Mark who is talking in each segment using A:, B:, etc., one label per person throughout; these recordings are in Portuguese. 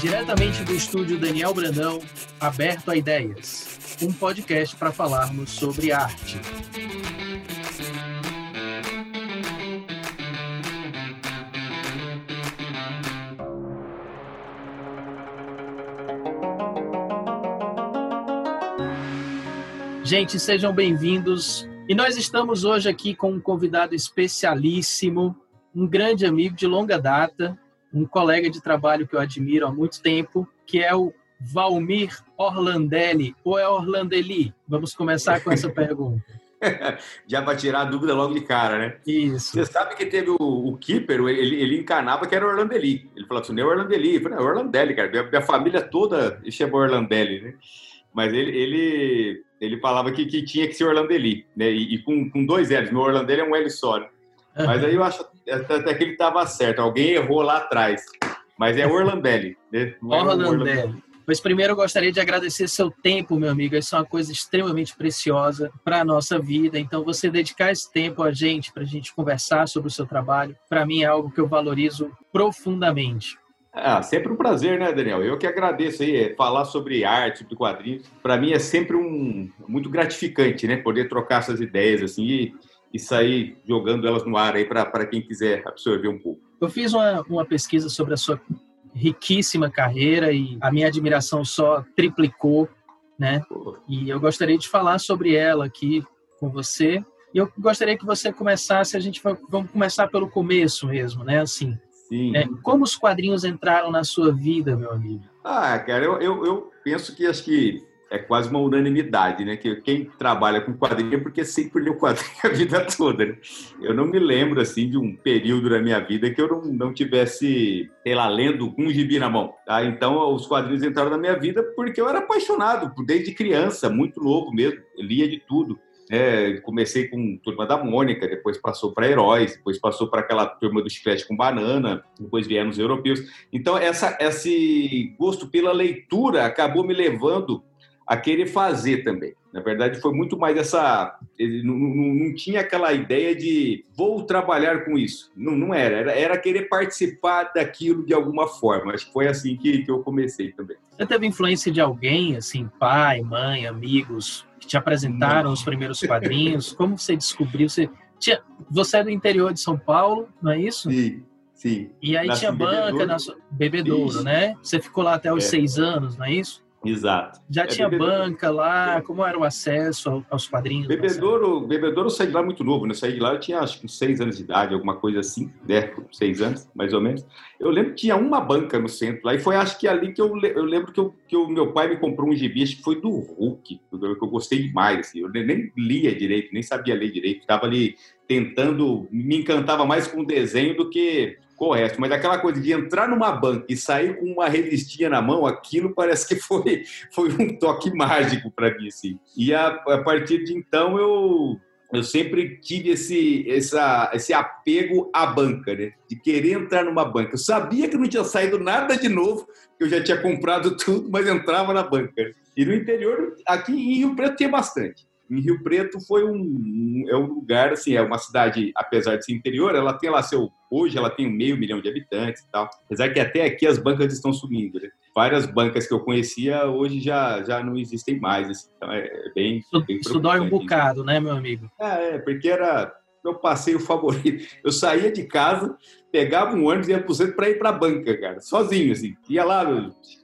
A: Diretamente do estúdio Daniel Brandão, Aberto a Ideias, um podcast para falarmos sobre arte. Gente, sejam bem-vindos. E nós estamos hoje aqui com um convidado especialíssimo, um grande amigo de longa data, um colega de trabalho que eu admiro há muito tempo, que é o Valmir Orlandelli, ou é Orlandeli? Vamos começar com essa pergunta.
B: Já para tirar a dúvida logo de cara, né?
A: Isso.
B: Você sabe que teve o, o Keeper, ele, ele encanava que era Orlandeli. Ele falou assim, não é Orlandeli. Eu falei, é Orlandelli, cara. Minha, minha família toda chama Orlandelli, né? Mas ele, ele, ele falava que, que tinha que ser Orlandeli, né? E, e com, com dois L's. Meu Orlandelli é um L só, né? Mas aí eu acho até que ele estava certo. Alguém errou lá atrás. Mas é Orlandelli. Né?
A: É Orlandelli. Mas primeiro eu gostaria de agradecer seu tempo, meu amigo. Isso é uma coisa extremamente preciosa para a nossa vida. Então, você dedicar esse tempo a gente, para a gente conversar sobre o seu trabalho, para mim é algo que eu valorizo profundamente.
B: Ah, sempre um prazer, né, Daniel? Eu que agradeço aí, é, falar sobre arte, sobre quadrinhos. Para mim é sempre um muito gratificante, né, poder trocar essas ideias assim e, e sair jogando elas no ar aí para quem quiser absorver um pouco.
A: Eu fiz uma, uma pesquisa sobre a sua riquíssima carreira e a minha admiração só triplicou, né? E eu gostaria de falar sobre ela aqui com você. E eu gostaria que você começasse, a gente vamos começar pelo começo mesmo, né? Assim,
B: Sim.
A: é, como os quadrinhos entraram na sua vida, meu amigo?
B: Ah, cara, eu, eu, eu penso que acho que é quase uma unanimidade, né? Que quem trabalha com quadrinho é porque sempre leu quadrinho a vida toda. Né? Eu não me lembro, assim, de um período da minha vida que eu não, não tivesse, sei lá, lendo um gibi na mão. Tá? Então, os quadrinhos entraram na minha vida porque eu era apaixonado, desde criança, muito novo mesmo. Lia de tudo. É, comecei com Turma da Mônica, depois passou para Heróis, depois passou para aquela Turma do Chiclete com Banana, depois vieram os europeus. Então, essa, esse gosto pela leitura acabou me levando a querer fazer também. Na verdade, foi muito mais essa. Ele não, não, não, tinha aquela ideia de vou trabalhar com isso. Não, não era. era. era. querer participar daquilo de alguma forma. Acho que foi assim que, que eu comecei também.
A: Você teve influência de alguém, assim, pai, mãe, amigos, que te apresentaram não. os primeiros quadrinhos? Como você descobriu? Você, tinha, você é do interior de São Paulo, não é isso?
B: Sim. Sim.
A: E aí tinha banca Bebedouro. na sua... Bebedouro, né? Você ficou lá até os é. seis anos, não é isso?
B: Exato.
A: Já é, tinha bebedouro. banca lá? Como era o acesso aos quadrinhos?
B: Bebedouro, bebedouro eu saí de lá muito novo, né? Eu saí de lá, eu tinha acho que seis anos de idade, alguma coisa assim, né? Seis anos, mais ou menos. Eu lembro que tinha uma banca no centro lá, e foi acho que ali que eu, eu lembro que, eu, que o meu pai me comprou um gibi, acho que foi do Hulk, que eu, que eu gostei demais, assim. Eu nem lia direito, nem sabia ler direito, estava ali tentando, me encantava mais com o desenho do que Correto, mas aquela coisa de entrar numa banca e sair com uma revistinha na mão, aquilo parece que foi, foi um toque mágico para mim, assim. E a, a partir de então eu eu sempre tive esse, essa, esse apego à banca, né? De querer entrar numa banca. Eu sabia que não tinha saído nada de novo, que eu já tinha comprado tudo, mas entrava na banca. E no interior, aqui em Rio Preto, tem bastante. Em Rio Preto foi um, um, é um lugar assim, é uma cidade, apesar de ser interior, ela tem lá seu hoje ela tem um meio milhão de habitantes e tal. Apesar que até aqui as bancas estão sumindo, né? Várias bancas que eu conhecia hoje já, já não existem mais, assim. então é, é bem,
A: isso,
B: bem
A: isso dói um bocado, né, meu amigo?
B: É, é, porque era meu passeio favorito. Eu saía de casa, pegava um ônibus e ia pro centro para ir para a banca, cara, sozinho assim. Ia lá,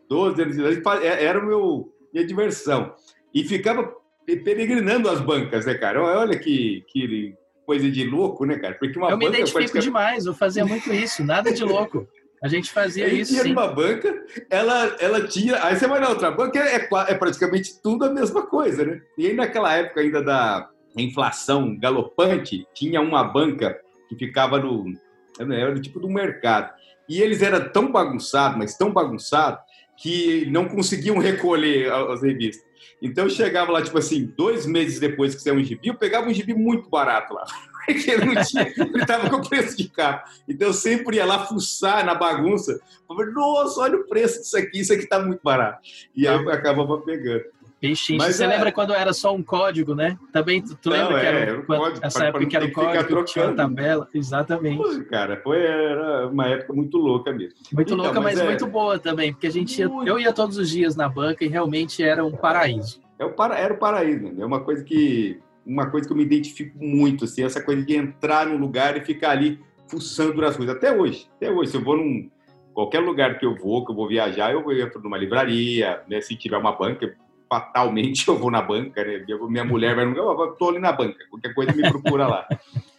B: 12 anos de idade, é, era o meu minha diversão. E ficava peregrinando as bancas, né, cara? Olha que, que coisa de louco, né, cara?
A: Porque uma eu me identifico praticamente... demais, eu fazia muito isso, nada de louco. A gente fazia isso.
B: Tinha uma banca, ela, ela tinha. Aí você vai na outra banca, é, é praticamente tudo a mesma coisa, né? E aí naquela época ainda da inflação galopante, tinha uma banca que ficava no. Era do tipo do mercado. E eles eram tão bagunçados, mas tão bagunçados, que não conseguiam recolher as revistas. Então eu chegava lá, tipo assim, dois meses depois que saiu um gibi, eu pegava um gibi muito barato lá. Porque ele não tinha, ele estava com o preço de capa. Então eu sempre ia lá fuçar na bagunça. Falei, nossa, olha o preço disso aqui, isso aqui está muito barato. E aí eu acabava pegando.
A: Pechincha. Você é... lembra quando era só um código, né? Também, tu, tu Não, lembra é, que era, era um código, essa época que era o código, tinha uma tabela. Exatamente. Pô,
B: cara, foi era uma época muito louca mesmo.
A: Muito então, louca, mas, mas é... muito boa também, porque a gente ia, eu ia todos os dias na banca e realmente era um paraíso.
B: É o para, era o paraíso, né? é uma coisa que uma coisa que eu me identifico muito, assim, essa coisa de entrar num lugar e ficar ali fuçando as coisas. Até hoje, até hoje, se eu vou num qualquer lugar que eu vou, que eu vou viajar, eu entro numa livraria, né? Se tiver uma banca, fatalmente eu vou na banca, né? Minha mulher vai, eu tô ali na banca, qualquer coisa me procura lá.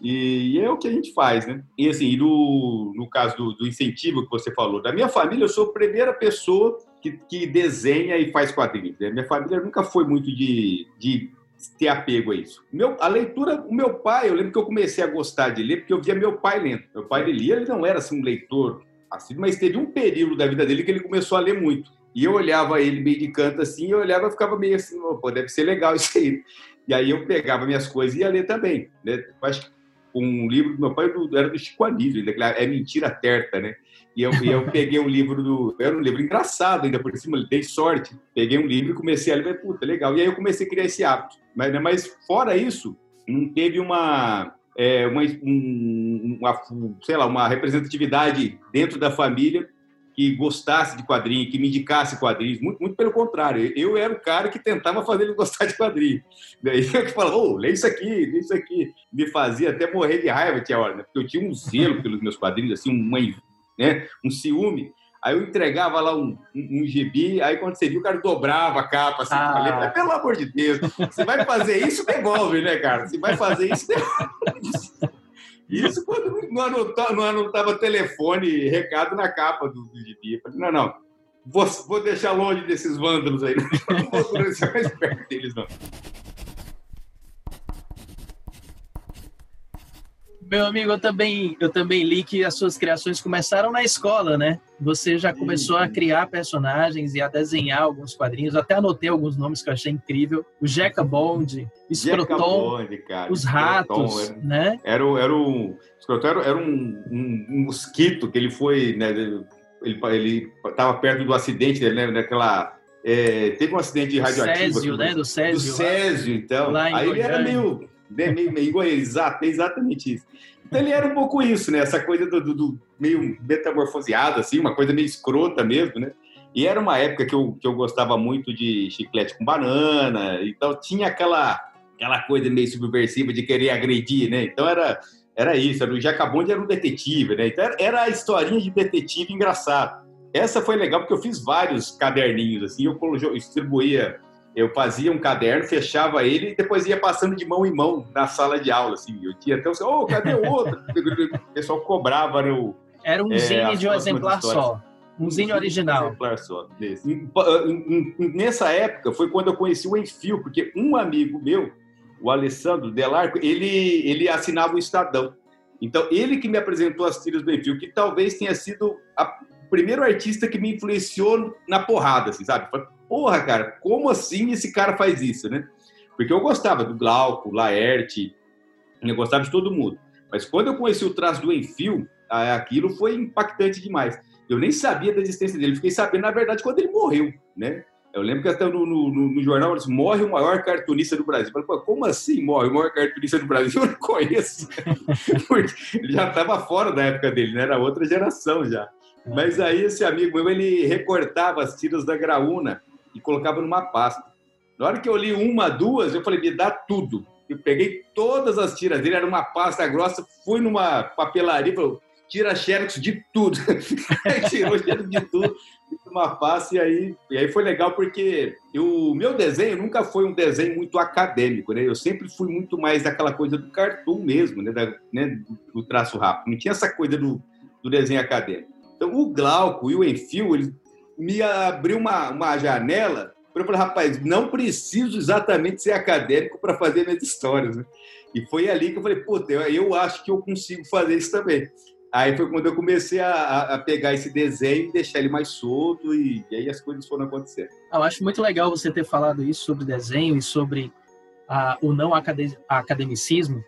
B: E, é o que a gente faz, né? E assim, e no, caso do, do, incentivo que você falou, da minha família, eu sou a primeira pessoa que, que desenha e faz quadrinhos. Né? Minha família nunca foi muito de, de ter apego a isso. Meu, a leitura, o meu pai, eu lembro que eu comecei a gostar de ler porque eu via meu pai lendo. Meu pai ele lia, ele não era assim um leitor assim, mas teve um período da vida dele que ele começou a ler muito. E eu olhava ele meio de canto assim, eu olhava e ficava meio assim, pô, deve ser legal isso aí. E aí eu pegava minhas coisas e ia ler também. Né? Acho um livro do meu pai era do Chico Anísio, é Mentira Terta, né? E eu, eu peguei um livro do. Era um livro engraçado ainda por cima, dei sorte. Peguei um livro e comecei a ler, puta, legal. E aí eu comecei a criar esse hábito. Mas, né, mas fora isso, não teve uma, é, uma, um, uma, sei lá, uma representatividade dentro da família que gostasse de quadrinho, que me indicasse quadrinhos, muito, muito pelo contrário. Eu era o cara que tentava fazer ele gostar de quadrinho. Daí eu que falava, oh, lê isso aqui, lê isso aqui. Me fazia até morrer de raiva, tinha hora, né? Porque eu tinha um zelo pelos meus quadrinhos, assim, uma, né? um ciúme. Aí eu entregava lá um, um, um gibi, aí quando você viu, o cara dobrava a capa, assim, ah. falei, pelo amor de Deus, você vai fazer isso, devolve, né, cara? Você vai fazer isso, devolve. Isso quando não anotava, não anotava telefone e recado na capa do, do gibi. Falei, não, não, vou, vou deixar longe desses vândalos aí, não vou deixar mais perto deles, não.
A: Meu amigo, eu também, eu também li que as suas criações começaram na escola, né? Você já começou a criar personagens e a desenhar alguns quadrinhos. Até anotei alguns nomes que eu achei incrível. O Jeca Bond, Scroton, os Ratos, era, né?
B: Era, era um... Scroton era, era um, um, um, mosquito que ele foi... Né, ele estava perto do acidente dele, né? Naquela... É, teve um acidente radioativo.
A: Césio, aqui, né? Do Césio.
B: Do Césio, então. Aí ele era meio meio, meio exato, é exatamente isso. Então ele era um pouco isso, né? Essa coisa do, do, do, meio metamorfoseado, assim, uma coisa meio escrota mesmo, né? E era uma época que eu, que eu gostava muito de chiclete com banana, então tinha aquela, aquela coisa meio subversiva de querer agredir, né? Então era, era isso, era o Jacabonde era um detetive, né? Então era, era a historinha de detetive engraçado. Essa foi legal porque eu fiz vários caderninhos, assim, eu, eu distribuía eu fazia um caderno, fechava ele e depois ia passando de mão em mão na sala de aula, assim. Eu tinha até o oh, ô, cadê o outro? o pessoal cobrava no...
A: Era um é, zine de um exemplar só. Um zine original. Um exemplar só.
B: Nessa época foi quando eu conheci o Enfio, porque um amigo meu, o Alessandro Delarco, ele, ele assinava o Estadão. Então, ele que me apresentou as tiras do Enfio, que talvez tenha sido a, o primeiro artista que me influenciou na porrada, assim, sabe? Porra, cara, como assim esse cara faz isso, né? Porque eu gostava do Glauco, Laerte, eu gostava de todo mundo. Mas quando eu conheci o traço do Enfio, aquilo foi impactante demais. Eu nem sabia da existência dele, fiquei sabendo, na verdade, quando ele morreu, né? Eu lembro que até no, no, no jornal eles morre o maior cartunista do Brasil. Eu falei, como assim morre o maior cartunista do Brasil? Eu não conheço. Porque ele já estava fora da época dele, né? Era outra geração já. Mas aí esse amigo meu, ele recortava as tiras da Graúna e colocava numa pasta. Na hora que eu li uma, duas, eu falei, me dá tudo. Eu peguei todas as tiras dele, era uma pasta grossa, fui numa papelaria e falei, tira xerox de tudo. Tirou xerox de tudo, uma pasta, e aí, e aí foi legal porque o meu desenho nunca foi um desenho muito acadêmico, né? Eu sempre fui muito mais daquela coisa do cartoon mesmo, né? Da, né? Do traço rápido. Não tinha essa coisa do, do desenho acadêmico. Então, o Glauco e o Enfio, eles me abriu uma, uma janela para eu falar, rapaz, não preciso exatamente ser acadêmico para fazer minhas histórias. Né? E foi ali que eu falei, puta, eu, eu acho que eu consigo fazer isso também. Aí foi quando eu comecei a, a, pegar esse desenho e deixar ele mais solto, e, e aí as coisas foram acontecer.
A: Eu acho muito legal você ter falado isso sobre desenho e sobre o não academicismo,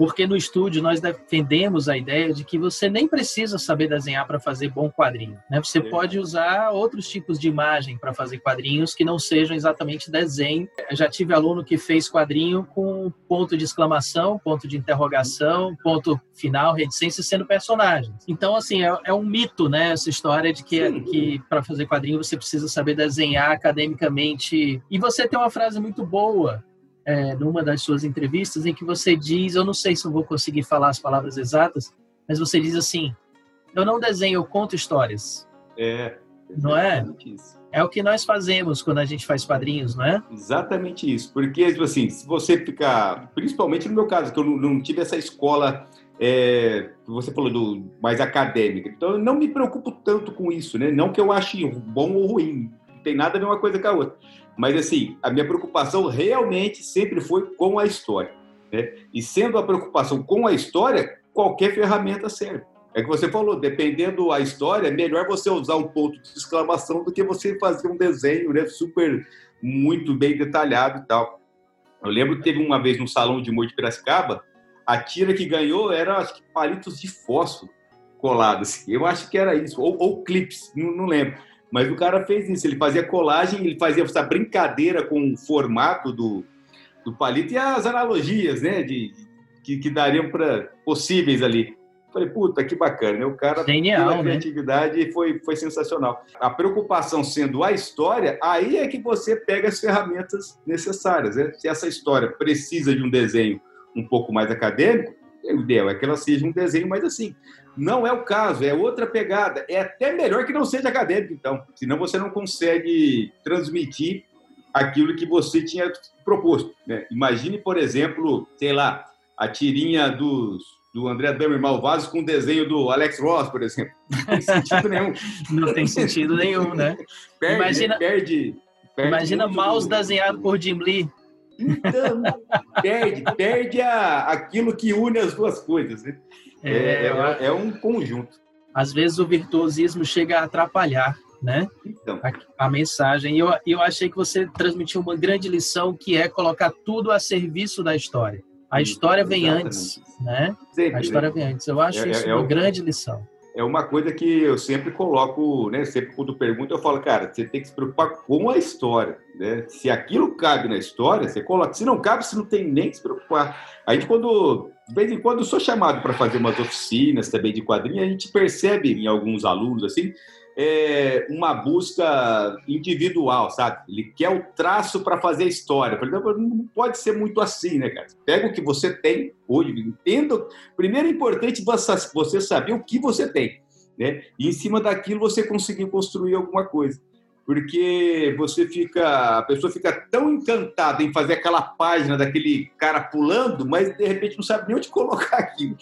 A: porque no estúdio nós defendemos a ideia de que você nem precisa saber desenhar para fazer bom quadrinho. Né? Você pode usar outros tipos de imagem para fazer quadrinhos que não sejam exatamente desenho. Eu já tive aluno que fez quadrinho com ponto de exclamação, ponto de interrogação, ponto final, reticência sendo personagens. Então, assim, é, é um mito, né? Essa história de que, que para fazer quadrinho você precisa saber desenhar academicamente. E você tem uma frase muito boa é, numa das suas entrevistas em que você diz, eu não sei se eu vou conseguir falar as palavras exatas, mas você diz assim: eu não desenho, eu conto histórias.
B: É.
A: Não é? Isso. É o que nós fazemos quando a gente faz quadrinhos, não é?
B: Exatamente isso. Porque, tipo assim, se você ficar. Principalmente no meu caso, que eu não, não tive essa escola é, você falou do mais acadêmica. Então, eu não me preocupo tanto com isso, né? Não que eu ache bom ou ruim, não tem nada a ver uma coisa com a outra. Mas, assim, a minha preocupação realmente sempre foi com a história. Né? E sendo a preocupação com a história, qualquer ferramenta serve. É que você falou, dependendo a história, é melhor você usar um ponto de exclamação do que você fazer um desenho né, super, muito bem detalhado e tal. Eu lembro que teve uma vez no Salão de Humor de Piracicaba, a tira que ganhou era, acho que, palitos de fósforo colados. Eu acho que era isso, ou, ou clips, não, não lembro. Mas o cara fez isso, ele fazia colagem, ele fazia essa brincadeira com o formato do, do palito e as analogias, né, de, que, que dariam para possíveis ali. Falei, puta, que bacana, né? O cara
A: Genial,
B: a criatividade né? foi, foi sensacional. A preocupação sendo a história, aí é que você pega as ferramentas necessárias. Né? Se essa história precisa de um desenho um pouco mais acadêmico, o ideal é que ela seja um desenho mais assim. Não é o caso, é outra pegada. É até melhor que não seja acadêmico, então. Senão você não consegue transmitir aquilo que você tinha proposto. Né? Imagine, por exemplo, sei lá, a tirinha dos, do André Damer Malvados com o desenho do Alex Ross, por exemplo. Não tem sentido nenhum.
A: Não tem sentido nenhum, né?
B: Perde, imagina, perde,
A: perde imagina mouse desenhado por Jim Lee.
B: Então, perde, perde a, aquilo que une as duas coisas. Né? É, é, é, é, um conjunto.
A: Às vezes o virtuosismo chega a atrapalhar né? Então. A, a, mensagem. E eu, eu achei que você transmitiu uma grande lição que é colocar tudo a serviço da história. A história vem Exatamente. antes, né? Sempre, a história né? vem antes. Eu acho é, isso é, uma grande lição
B: é uma coisa que eu sempre coloco, né? Sempre quando pergunto, eu falo, cara, você tem que se preocupar com a história, né? Se aquilo cabe na história, você coloca. Se não cabe, você não tem nem que se preocupar. A gente, quando, de vez em quando, eu sou chamado para fazer umas oficinas também de quadrinhos, a gente percebe em alguns alunos, assim, é, uma busca individual, sabe? Ele quer o traço para fazer história. Por exemplo, não pode ser muito assim, né, cara? Pega o que você tem hoje, entenda. Primeiro é importante você saber o que você tem, né? E em cima daquilo você conseguir construir alguma coisa porque você fica, a pessoa fica tão encantada em fazer aquela página daquele cara pulando, mas de repente não sabe nem onde colocar aquilo.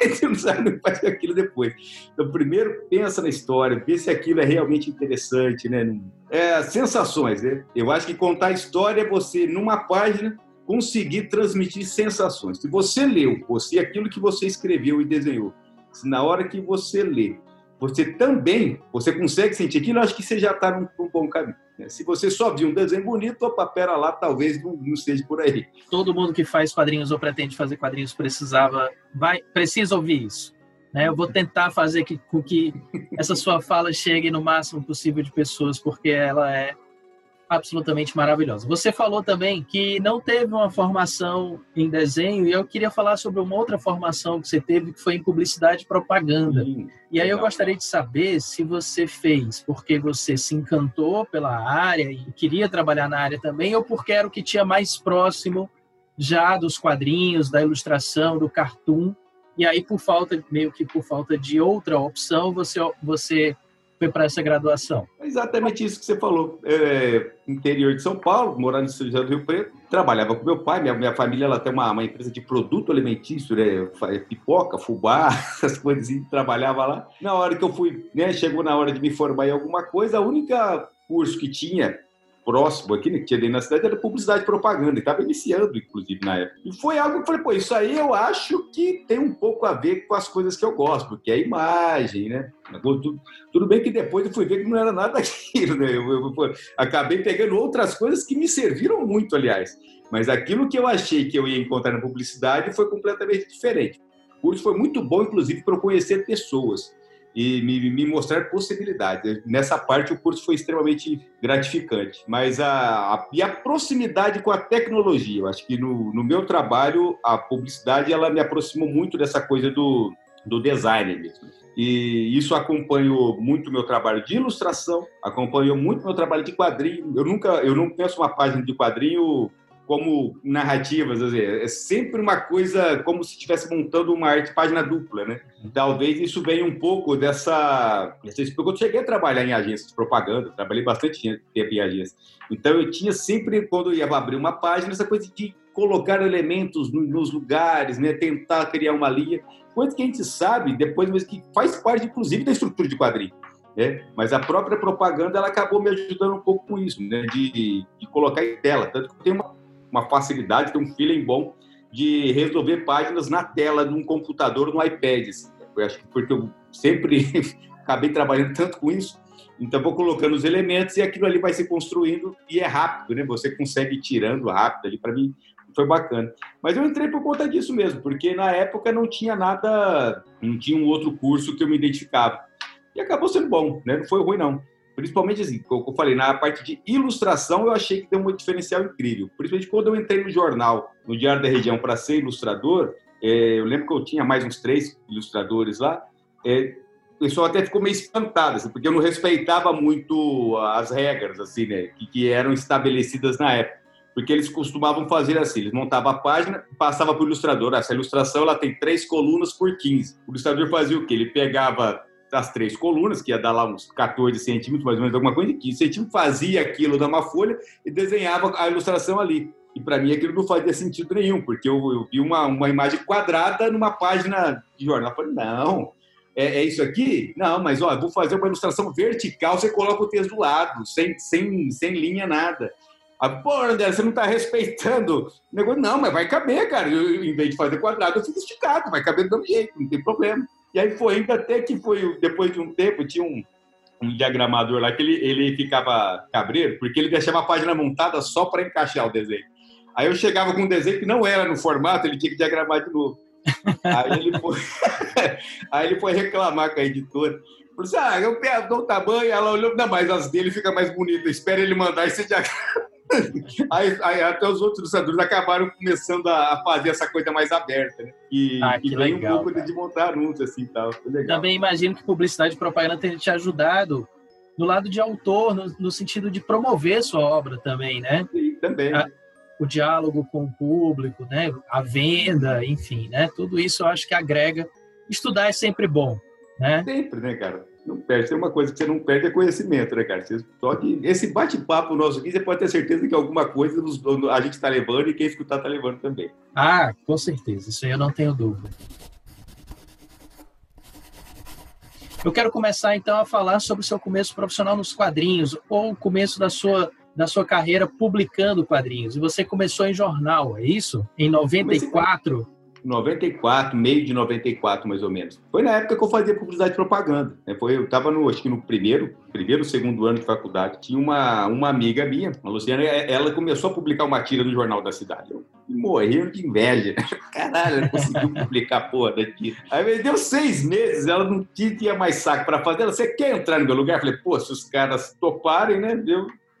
B: Você não sabe onde fazer aquilo depois. Então, primeiro pensa na história, vê se aquilo é realmente interessante, né? É, sensações, né? Eu acho que contar a história é você, numa página, conseguir transmitir sensações. Se você leu, você aquilo que você escreveu e desenhou, se na hora que você lê, você também, você consegue sentir aquilo, acho que você já está num, num, bom caminho. Né? Se você só viu um desenho bonito, opa, pera lá, talvez não, não esteja por aí.
A: Todo mundo que faz quadrinhos ou pretende fazer quadrinhos precisava, vai, precisa ouvir isso. Né? Eu vou tentar fazer que, com que essa sua fala chegue no máximo possível de pessoas, porque ela é absolutamente maravilhosa. Você falou também que não teve uma formação em desenho e eu queria falar sobre uma outra formação que você teve que foi em publicidade e propaganda. Sim, e aí eu gostaria de saber se você fez porque você se encantou pela área e queria trabalhar na área também ou porque era o que tinha mais próximo já dos quadrinhos, da ilustração, do cartoon. E aí por falta meio que por falta de outra opção, você você foi para essa graduação?
B: É exatamente isso que você falou. É, interior de São Paulo, morando em São José do Rio Preto, trabalhava com meu pai, minha, minha família ela tem uma, uma empresa de produto alimentício, né? pipoca, fubá, essas coisas assim, trabalhava lá. Na hora que eu fui, né, chegou na hora de me formar em alguma coisa, a única curso que tinha próximo aqui, né, que tinha dentro da cidade, era publicidade e propaganda, e estava iniciando, inclusive, na época. E foi algo que eu falei, pô, isso aí eu acho que tem um pouco a ver com as coisas que eu gosto, que é a imagem, né? Tudo, tudo bem que depois eu fui ver que não era nada daquilo, né? Eu, eu, eu, acabei pegando outras coisas que me serviram muito, aliás. Mas aquilo que eu achei que eu ia encontrar na publicidade foi completamente diferente. O curso foi muito bom, inclusive, para eu conhecer pessoas e me, me, mostrar possibilidades. Nessa parte, o curso foi extremamente gratificante. Mas a, a, e a proximidade com a tecnologia. Eu acho que no, no meu trabalho, a publicidade ela me aproximou muito dessa coisa do, do design mesmo. E isso acompanhou muito meu trabalho de ilustração, acompanhou muito meu trabalho de quadrinho. Eu nunca, eu não penso uma página de quadrinho como narrativas, dizer, é sempre uma coisa como se estivesse montando uma arte página dupla, né? Talvez isso venha um pouco dessa... Eu cheguei a trabalhar em agências de propaganda, trabalhei bastante tempo em agências. Então eu tinha sempre, quando eu ia abrir uma página, essa coisa de colocar elementos nos lugares, né? tentar criar uma linha, coisa que a gente sabe depois, mas que faz parte, inclusive, da estrutura de quadrinho. Né? Mas a própria propaganda ela acabou me ajudando um pouco com isso, né? de, de colocar em tela. Tanto que tem uma uma facilidade, tem um feeling bom de resolver páginas na tela de um computador, no iPad. Eu acho que porque eu sempre acabei trabalhando tanto com isso, então vou colocando os elementos e aquilo ali vai se construindo e é rápido, né? Você consegue ir tirando rápido ali para mim foi bacana. Mas eu entrei por conta disso mesmo, porque na época não tinha nada, não tinha um outro curso que eu me identificava. E acabou sendo bom, né? Não foi ruim não. Principalmente assim, como eu falei, na parte de ilustração eu achei que deu um diferencial incrível. Principalmente quando eu entrei no jornal, no Diário da Região, para ser ilustrador, é, eu lembro que eu tinha mais uns três ilustradores lá, é, o pessoal até ficou meio espantado, assim, porque eu não respeitava muito as regras assim, né, que, que eram estabelecidas na época. Porque eles costumavam fazer assim, eles montavam a página, passava para o ilustrador. Essa ilustração ela tem três colunas por 15. O ilustrador fazia o quê? Ele pegava as três colunas, que ia dar lá uns 14 centímetros, mais ou menos, alguma coisa de 15 centímetros, fazia aquilo numa folha e desenhava a ilustração ali. E para mim aquilo não fazia sentido nenhum, porque eu, eu, vi uma, uma imagem quadrada numa página de jornal. Eu falei, não, é, é, isso aqui? Não, mas ó, vou fazer uma ilustração vertical, você coloca o texto do lado, sem, sem, sem linha, nada. Ah, pô, André, você não está respeitando o negócio. Não, mas vai caber, cara. Eu, em vez de fazer quadrado, eu fiz esticado, vai caber do mesmo jeito, não tem problema. E aí foi ainda até que foi, depois de um tempo, tinha um, um diagramador lá que ele, ele ficava cabreiro, porque ele deixava a página montada só para encaixar o desenho. Aí eu chegava com um desenho que não era no formato, ele tinha que diagramar de novo. Aí ele foi, aí ele foi reclamar com a editora. Falou assim: ah, eu dou o tamanho. Ela olhou, não, mas as dele fica mais bonita. Espera ele mandar esse diagrama. Aí, aí, até os outros ilustradores acabaram começando a, fazer essa coisa mais aberta, né? E, ah, e vem legal, um pouco cara. de montar anúncios assim tal.
A: Também imagino que publicidade e propaganda tenha te ajudado no lado de autor, no, no sentido de promover sua obra também, né?
B: Sim, também. A,
A: o diálogo com o público, né? A venda, enfim, né? Tudo isso eu acho que agrega. Estudar é sempre bom, né?
B: Sempre, né, cara? Não perde. Tem uma coisa que você não perde é conhecimento, né, cara? Você, só que esse bate-papo nosso aqui, você pode ter certeza que alguma coisa nos, a gente está levando e quem escutar está levando também.
A: Ah, com certeza. Isso aí eu não tenho dúvida. Eu quero começar então a falar sobre o seu começo profissional nos quadrinhos ou o começo da sua da sua carreira publicando quadrinhos. E você começou em jornal, é isso? Em 94?
B: 94, meio de 94 mais ou menos. Foi na época que eu fazia publicidade e propaganda. Né? Foi, eu estava no, acho que no primeiro, primeiro, segundo ano de faculdade. Tinha uma, uma amiga minha, a Luciana, ela começou a publicar uma tira no jornal da cidade. Eu morri de inveja. Caralho, ela conseguiu publicar porra da tira. Aí deu seis meses, ela não tinha mais saco para fazer. Ela, você quer entrar no meu lugar? Eu falei, pô, se os caras toparem, né?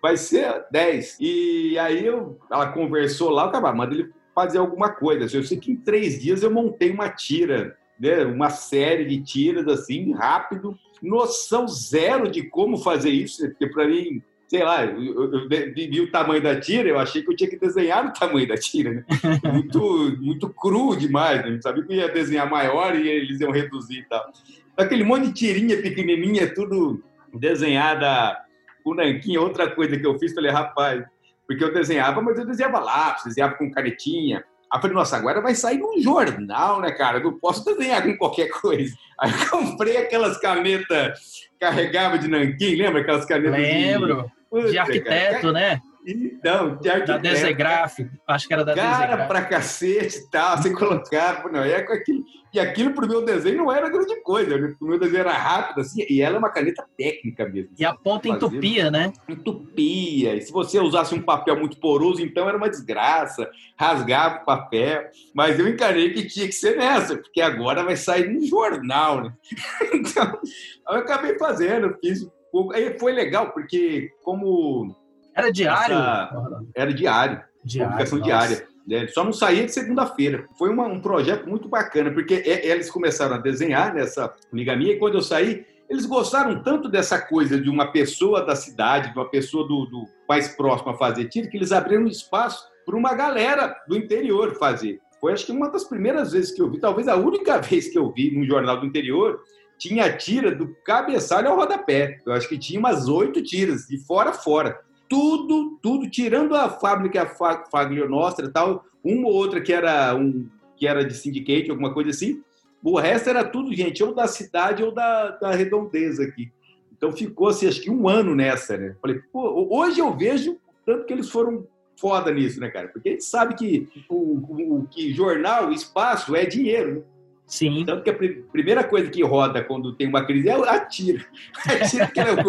B: Vai ser 10. E aí eu, ela conversou lá, eu manda ele fazer alguma coisa. Eu sei que em três dias eu montei uma tira, né? uma série de tiras assim, rápido, noção zero de como fazer isso, porque para mim, sei lá, eu, eu, vi o tamanho da tira, eu achei que eu tinha que desenhar o tamanho da tira, né? muito, muito cru demais, né? sabia que eu ia desenhar maior e eles iam reduzir e tal. Aquele monte de tirinha pequenininha, tudo desenhada com nanquinha, outra coisa que eu fiz, falei, rapaz, porque eu desenhava, mas eu desenhava lápis, desenhava com canetinha. Aí eu falei, nossa, agora vai sair num jornal, né, cara? Eu não posso desenhar com qualquer coisa. Aí eu comprei aquelas canetas carregável de nanquim, lembra aquelas canetas?
A: Lembro. De, de arquiteto, cara. né?
B: Então, de
A: arquiteto. Da Desegraf, acho que era da
B: Cara Desegraf. pra cacete e tal, você colocava, não, é com aquilo. E aquilo pro meu desenho não era grande coisa, né? o meu desenho era rápido, assim, e ela é uma caneta técnica mesmo.
A: E a ponta entupia, né?
B: Entupia, e se você usasse um papel muito poroso, então era uma desgraça, rasgava o papel, mas eu encarei que tinha que ser nessa, porque agora vai sair no jornal, né? então, eu acabei fazendo, fiz Aí foi legal, porque como
A: era diário?
B: Essa... Era diário. diário publicação nossa. diária. Né? Só não saía de segunda-feira. Foi uma, um projeto muito bacana, porque eles começaram a desenhar nessa amiga minha, e quando eu saí, eles gostaram tanto dessa coisa de uma pessoa da cidade, de uma pessoa do, do mais próximo a fazer tiro, que eles abriram espaço para uma galera do interior fazer. Foi acho que uma das primeiras vezes que eu vi, talvez a única vez que eu vi num jornal do interior, tinha tira do cabeçalho ao rodapé. Eu acho que tinha umas oito tiras, de fora a fora tudo, tudo, tirando a fábrica, a Faglia Nostra e tal, uma ou outra que era, um, que era de syndicate, alguma coisa assim, o resto era tudo, gente, ou da cidade ou da, da redondeza aqui. Então ficou assim, acho que um ano nessa, né? Falei, pô, hoje eu vejo tanto que eles foram foda nisso, né, cara? Porque a gente sabe que o, o que jornal, espaço é dinheiro, né?
A: Sim.
B: Tanto que a primeira coisa que roda quando tem uma crise é atira. Atira que ela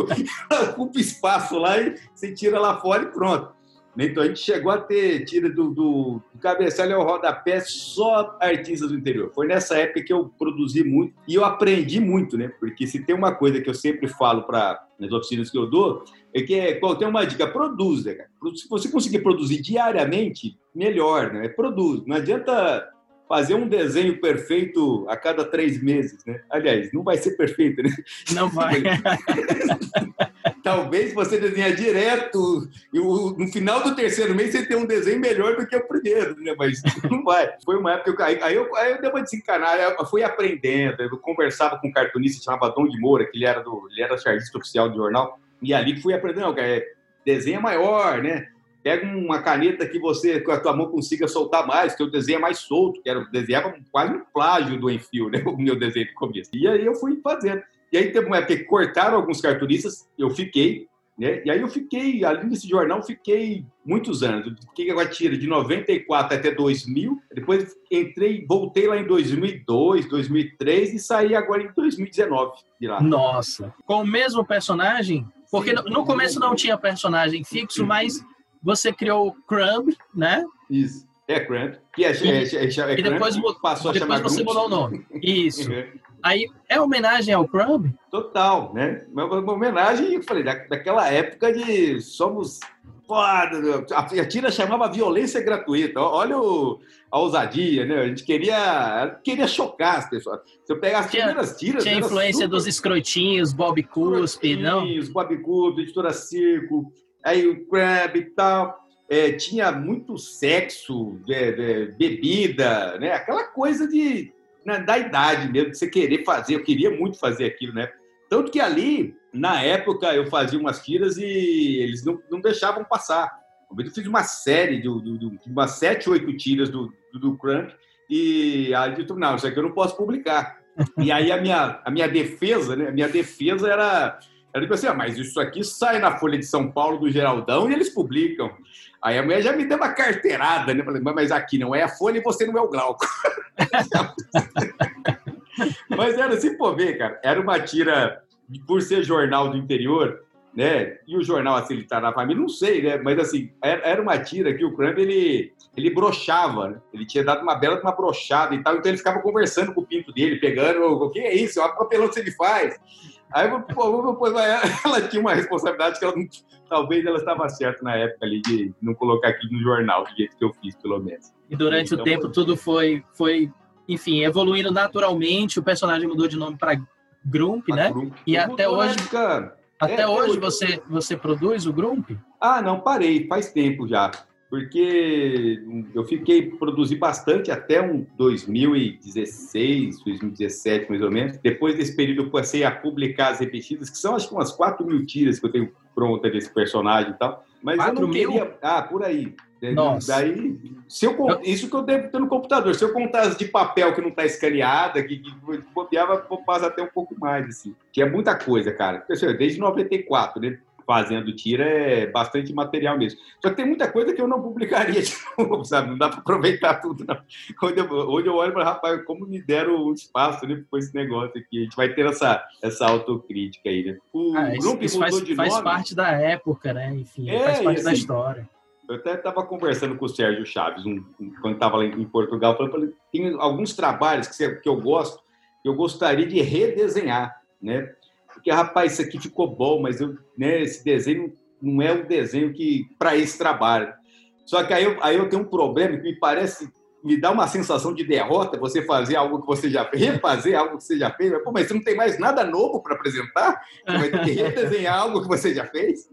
B: ocupa espaço lá e você tira lá fora e pronto. Então a gente chegou a ter tira do, do, do cabeçalho ao rodapé só artistas do interior. Foi nessa época que eu produzi muito e eu aprendi muito, né? Porque se tem uma coisa que eu sempre falo para nas oficinas que eu dou, é que é, tem uma dica, produz, né, cara? Se você conseguir produzir diariamente, melhor, né? Produz. Não adianta fazer um desenho perfeito a cada três meses, né? Aliás, não vai ser perfeito, né?
A: Não vai.
B: Talvez você desenhar direto e no final do terceiro mês você tenha um desenho melhor do que o primeiro, né? Mas não vai. Foi uma época que eu, aí, eu, aí eu dei uma desencanar, eu fui aprendendo, eu conversava com um cartunista chamava Dom de Moura, que ele era do, ele era charlista oficial do jornal, e ali fui aprendendo, é, desenho maior, né? Pega uma caneta que você, com a tua mão consiga soltar mais, que o desenho é mais solto, que era, desenhava quase um plágio do Enfio, né? O meu desenho de começo. E aí eu fui fazendo. E aí teve uma época que cortaram alguns cartunistas, eu fiquei, né? E aí eu fiquei, ali nesse jornal, fiquei muitos anos. Fiquei com a tira de 94 até 2000, depois entrei, voltei lá em 2002, 2003 e saí agora em 2019 de lá.
A: Nossa! Com o mesmo personagem? Porque Sim. no começo não tinha personagem fixo, mas você criou o Crumb, né?
B: Isso. É Crumb. Que é, é, é, é,
A: e depois passou a depois chamar você mudou o nome. Isso. Uhum. Aí é homenagem ao Crumb?
B: Total, né? Uma, uma homenagem, eu falei, da, daquela época de somos foda. A, a tira chamava violência gratuita. Olha o, a ousadia, né? A gente queria, queria chocar as pessoas. Se eu pegar as tinha, primeiras tiras.
A: Tinha influência super... dos escrotinhos, Bob Cuspe, não?
B: Bob Cuspe, editora Circo aí o crab e tal. É, tinha muito sexo, é, é, bebida, né? Aquela coisa de né, da idade mesmo, de você querer fazer. Eu queria muito fazer aquilo, né? Tanto que ali, na época, eu fazia umas tiras e eles não, não deixavam passar. Eu fiz uma série de, de, de umas sete, oito tiras do, do, do Crump e a editora, não, isso aqui eu não posso publicar. E aí a minha, a minha defesa, né? A minha defesa era ela disse assim, ah, mas isso aqui sai na Folha de São Paulo do Geraldão e eles publicam. Aí a mulher já me deu uma carteirada, né? Falei, mas aqui não é a Folha e você não é o Glauco. mas era assim, pô, ver, cara, era uma tira, por ser jornal do interior, né? E o jornal assim, ele tá na família, não sei, né? Mas assim, era uma tira que o Crumb, ele, ele brochava, né? Ele tinha dado uma bela uma brochada e tal, então ele ficava conversando com o pinto dele, pegando, o que é isso? Olha o papelão que ele faz. Aí, pô, pô, ela tinha uma responsabilidade que ela não, talvez ela estava certa na época ali de não colocar aquilo no jornal, do jeito que eu fiz, pelo menos.
A: E durante então, o tempo tudo foi, foi, enfim, evoluindo naturalmente, o personagem mudou de nome para Grump, né? Grump. E até hoje, até é, hoje você, você produz o Grump?
B: Ah, não, parei, faz tempo já porque eu fiquei produzi bastante até um 2016, 2017 mais ou menos. Depois desse período eu passei a publicar as repetidas, que são acho que umas 4 mil tiras que eu tenho pronta desse personagem e tal. Mas 4 eu não mil? queria... Ah, por aí. Nossa. Daí, se eu, isso que eu devo ter no computador. Se eu contasse de papel que não está escaneada, que, que bobeava, passa até um pouco mais, assim. Tinha muita coisa, cara. Desde 94, né? Fazendo tira é bastante material mesmo. Só que tem muita coisa que eu não publicaria de novo, sabe? Não dá para aproveitar tudo, não. Hoje eu, hoje eu olho para rapaz, como me deram um espaço né, com esse negócio aqui. A gente vai ter essa, essa autocrítica aí, né?
A: O ah, grupo isso, faz, faz parte da época, né? Enfim, é, faz parte assim, da história.
B: Eu até estava conversando com o Sérgio Chaves um, um, quando estava lá em Portugal, falando, tem alguns trabalhos que, que eu gosto, que eu gostaria de redesenhar, né? Porque, rapaz, isso aqui ficou bom, mas eu, né, esse desenho não é o desenho que para esse trabalho. Só que aí eu, aí eu tenho um problema que me parece, me dá uma sensação de derrota você fazer algo que você já fez, refazer algo que você já fez. Mas, pô, mas você não tem mais nada novo para apresentar? Você vai ter que redesenhar algo que você já fez?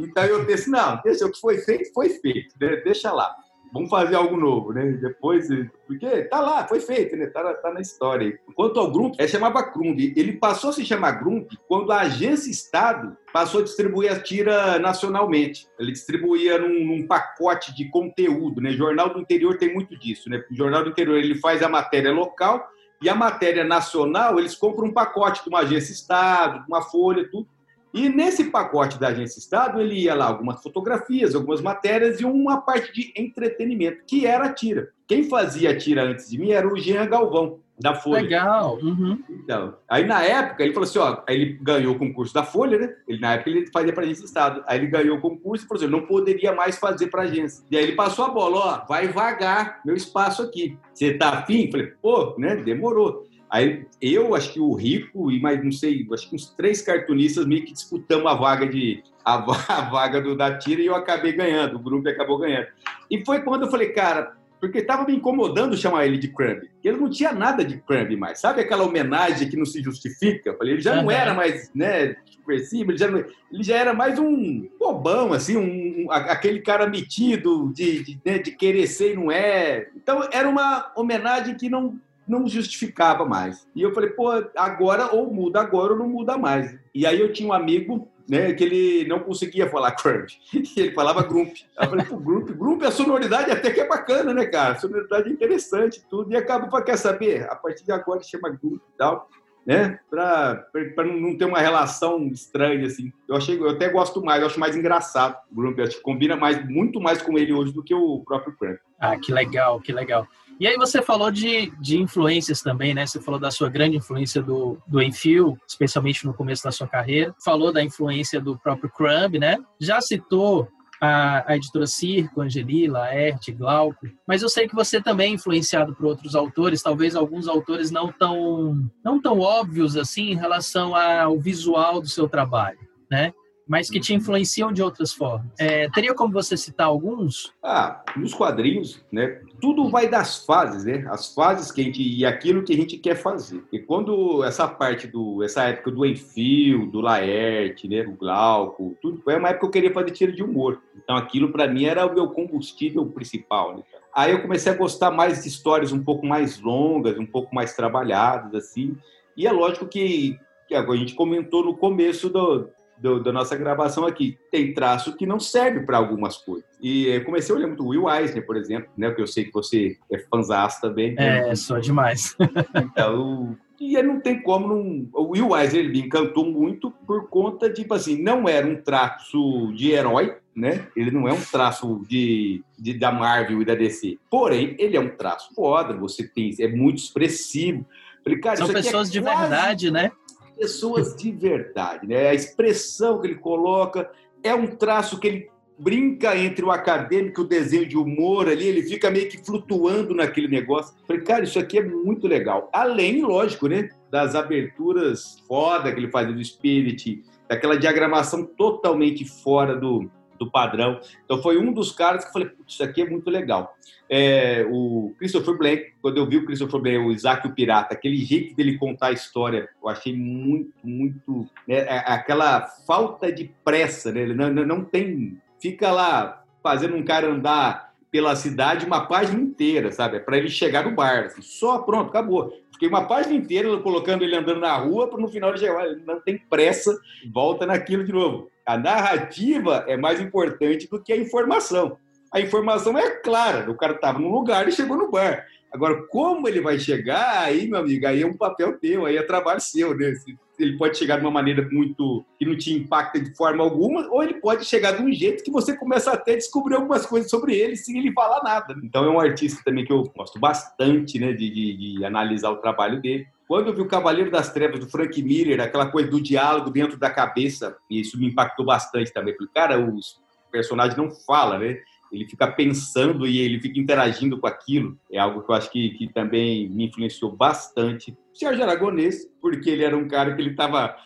B: Então eu disse, não, deixa o que foi feito, foi feito, né? deixa lá vamos fazer algo novo, né? Depois, porque tá lá, foi feito, né? Tá, tá na história. Quanto ao Grump, é chamava Crumb. Ele passou a se chamar Grump quando a agência Estado passou a distribuir a tira nacionalmente. Ele distribuía num, num, pacote de conteúdo, né? Jornal do Interior tem muito disso, né? O Jornal do Interior ele faz a matéria local e a matéria nacional eles compram um pacote de uma agência Estado, uma folha, tudo e nesse pacote da Agência Estado, ele ia lá algumas fotografias, algumas matérias e uma parte de entretenimento, que era a tira. Quem fazia a tira antes de mim era o Jean Galvão, da Folha.
A: Legal. Uhum.
B: Então, aí na época, ele falou assim, ó, ele ganhou o concurso da Folha, né? Ele, na época ele fazia para a Agência Estado. Aí ele ganhou o concurso e falou assim, não poderia mais fazer para a agência. E aí ele passou a bola, ó, vai vagar meu espaço aqui. Você tá afim? Falei, pô, né? Demorou. Aí eu, acho que o Rico e mais, não sei, acho que uns três cartunistas meio que disputamos a vaga de a, a vaga do da tira e eu acabei ganhando, o grupo acabou ganhando. E foi quando eu falei, cara, porque estava me incomodando chamar ele de Crumb. Ele não tinha nada de Crumb mais. Sabe aquela homenagem que não se justifica? Falei, ele já não era mais, né, super simples, ele já, não, ele já era mais um bobão, assim, um, um aquele cara metido de, de, né, de querer ser e não é. Então, era uma homenagem que não não justificava mais. E eu falei, pô, agora ou muda agora ou não muda mais. E aí eu tinha um amigo, né, que ele não conseguia falar crunch, ele falava grump. Eu falei, pô, grump, grump, a sonoridade até que é bacana, né, cara? A sonoridade é interessante, tudo. E acaba para quer saber? A partir de agora chama grump e tal. Né? Para não ter uma relação estranha assim. Eu achei, eu até gosto mais, eu acho mais engraçado o Grump, acho que combina mais, muito mais com ele hoje do que o próprio Crump.
A: Ah, que legal, que legal. E aí você falou de, de influências também, né? Você falou da sua grande influência do, do Enfio, especialmente no começo da sua carreira. Falou da influência do próprio Crumb, né? Já citou a, a, editora Circo, Angeli, Laerte, Glauco, mas eu sei que você também é influenciado por outros autores, talvez alguns autores não tão, não tão óbvios assim em relação ao visual do seu trabalho, né? Mas que te influenciam de outras formas. É, teria como você citar alguns?
B: Ah, nos quadrinhos, né? Tudo vai das fases, né? As fases que a gente e aquilo que a gente quer fazer. E quando essa parte do essa época do Enfio, do Laerte, né, do Glauco, tudo foi uma época que eu queria fazer tiro de humor. Então aquilo para mim era o meu combustível principal, né? Aí eu comecei a gostar mais de histórias um pouco mais longas, um pouco mais trabalhadas assim. E é lógico que, que a gente comentou no começo do, do, da nossa gravação aqui. Tem traço que não serve para algumas coisas. E eu comecei a olhar muito o Will Eisner, por exemplo, né? Que eu sei que você é fãzaço também.
A: É, sou demais.
B: então, e não tem como não. O Will Eisner ele me encantou muito por conta de, tipo assim, não era um traço de herói, né? Ele não é um traço de, de, da Marvel e da DC. Porém, ele é um traço foda, você tem, é muito expressivo.
A: Falei, cara, São é pessoas é de quase... verdade, né?
B: Pessoas de verdade. Né? A expressão que ele coloca é um traço que ele brinca entre o acadêmico e o desenho de humor ali, ele fica meio que flutuando naquele negócio. Falei, cara, isso aqui é muito legal. Além, lógico, né, das aberturas foda que ele faz do Spirit, daquela diagramação totalmente fora do, do padrão. Então foi um dos caras que eu falei, isso aqui é muito legal. É, o Christopher Blank, quando eu vi o Christopher Blank, o Isaac o Pirata, aquele jeito dele contar a história, eu achei muito, muito. Né, é, aquela falta de pressa, né? Ele não, não tem. Fica lá fazendo um cara andar pela cidade uma página inteira, sabe? É para ele chegar no bar. Assim, só pronto, acabou. Fiquei uma página inteira colocando ele andando na rua para no final ele chegar. Ele não tem pressa, volta naquilo de novo. A narrativa é mais importante do que a informação. A informação é clara, o cara estava num lugar e chegou no bar. Agora, como ele vai chegar, aí, meu amigo, aí é um papel teu, aí é trabalho seu, né? Ele pode chegar de uma maneira muito que não te impacta de forma alguma, ou ele pode chegar de um jeito que você começa até a descobrir algumas coisas sobre ele sem ele falar nada. Então é um artista também que eu gosto bastante, né, de, de, de analisar o trabalho dele. Quando eu vi o Cavaleiro das Trevas do Frank Miller, aquela coisa do diálogo dentro da cabeça, e isso me impactou bastante também. Falei, cara, os personagens não falam, né? Ele fica pensando e ele fica interagindo com aquilo. É algo que eu acho que, que também me influenciou bastante. O Sérgio Aragonês, porque ele era um cara que ele estava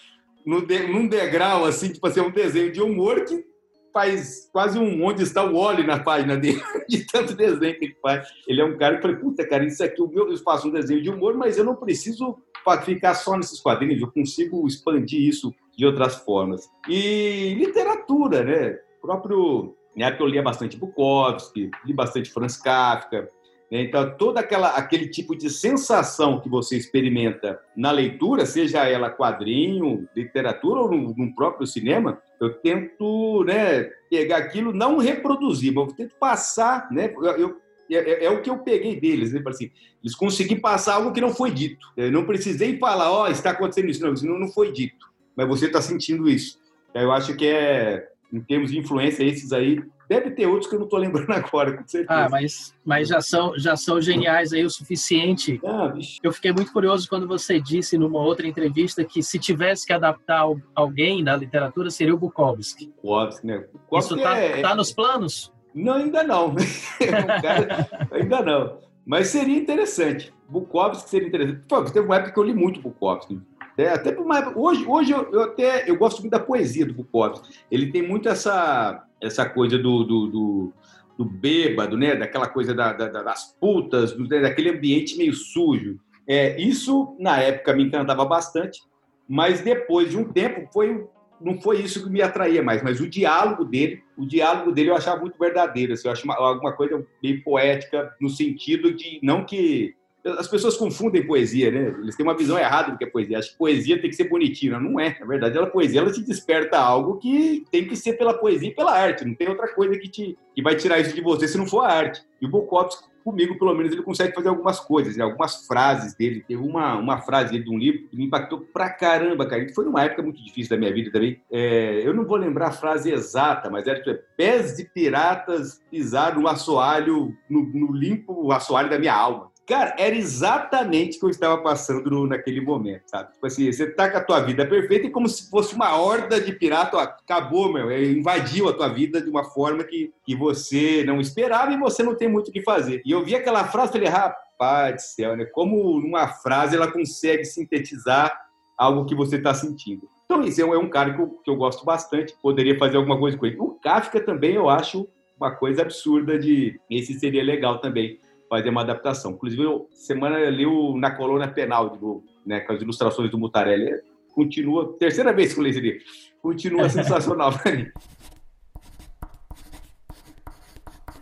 B: de, num degrau, assim, tipo assim, um desenho de humor que faz quase um onde está o Wally na página dele, de tanto desenho que ele faz. Ele é um cara que fala, puta, cara, isso aqui, eu faço um desenho de humor, mas eu não preciso ficar só nesses quadrinhos, eu consigo expandir isso de outras formas. E literatura, né? O próprio na época eu lia bastante Bukowski, li bastante Franz Kafka. Né? Então, todo aquela, aquele tipo de sensação que você experimenta na leitura, seja ela quadrinho, literatura ou no, no próprio cinema, eu tento né, pegar aquilo, não reproduzir, mas eu tento passar, né? Eu, eu, é, é, é, o que eu peguei deles, né? Assim, eles conseguiram passar algo que não foi dito. Eu não precisei falar, ó, oh, está acontecendo isso. Não, isso não foi dito, mas você está sentindo isso. Eu acho que é em termos de influência, esses aí. Deve ter outros que eu não estou lembrando agora, com certeza.
A: Ah, mas, mas já, são, já são geniais aí o suficiente. Ah, eu fiquei muito curioso quando você disse numa outra entrevista que se tivesse que adaptar alguém da literatura seria o Bukowski.
B: Bukowski, né?
A: Bukowski Isso está é... tá nos planos?
B: Não, ainda não. cara, ainda não. Mas seria interessante. Bukowski seria interessante. Pô, teve uma época que eu li muito Bukowski. É, até por uma, hoje, hoje eu, eu, até eu gosto muito da poesia do Bukowski. Ele tem muito essa, essa coisa do, do, do, do bêbado, né? Daquela coisa da, da, das putas, do, daquele ambiente meio sujo. É, isso na época me encantava bastante, mas depois de um tempo foi não foi isso que me atraía mais, mas o diálogo dele, o diálogo dele eu achava muito verdadeiro. Assim, eu acho uma, alguma coisa bem poética no sentido de não que as pessoas confundem poesia, né? Eles têm uma visão errada do que é poesia. Acho que poesia tem que ser bonitinha. Não é. Na verdade, ela poesia ela te desperta algo que tem que ser pela poesia e pela arte. Não tem outra coisa que, te, que vai tirar isso de você se não for a arte. E o Bukowski, comigo, pelo menos, ele consegue fazer algumas coisas, né? algumas frases dele. Teve uma, uma frase dele de um livro que me impactou pra caramba, cara. E foi numa época muito difícil da minha vida também. É, eu não vou lembrar a frase exata, mas era tipo, pés de piratas pisar no assoalho, no, no limpo assoalho da minha alma. Cara, era exatamente o que eu estava passando naquele momento, sabe? Tipo assim, você tá com a tua vida perfeita e como se fosse uma horda de pirata, ó, acabou, meu, é, invadiu a tua vida de uma forma que, que você não esperava e você não tem muito o que fazer. E eu vi aquela frase e falei, rapaz do céu, né? Como numa frase ela consegue sintetizar algo que você está sentindo. Então, isso é um cara que eu, que eu gosto bastante, poderia fazer alguma coisa com ele. O Kafka também eu acho uma coisa absurda de... Esse seria legal também fazer uma adaptação. Inclusive, eu, semana eu li o Na Colônia Penal de novo, né, com as ilustrações do Mutarelli. Continua, terceira vez que eu li esse livro, continua sensacional para mim.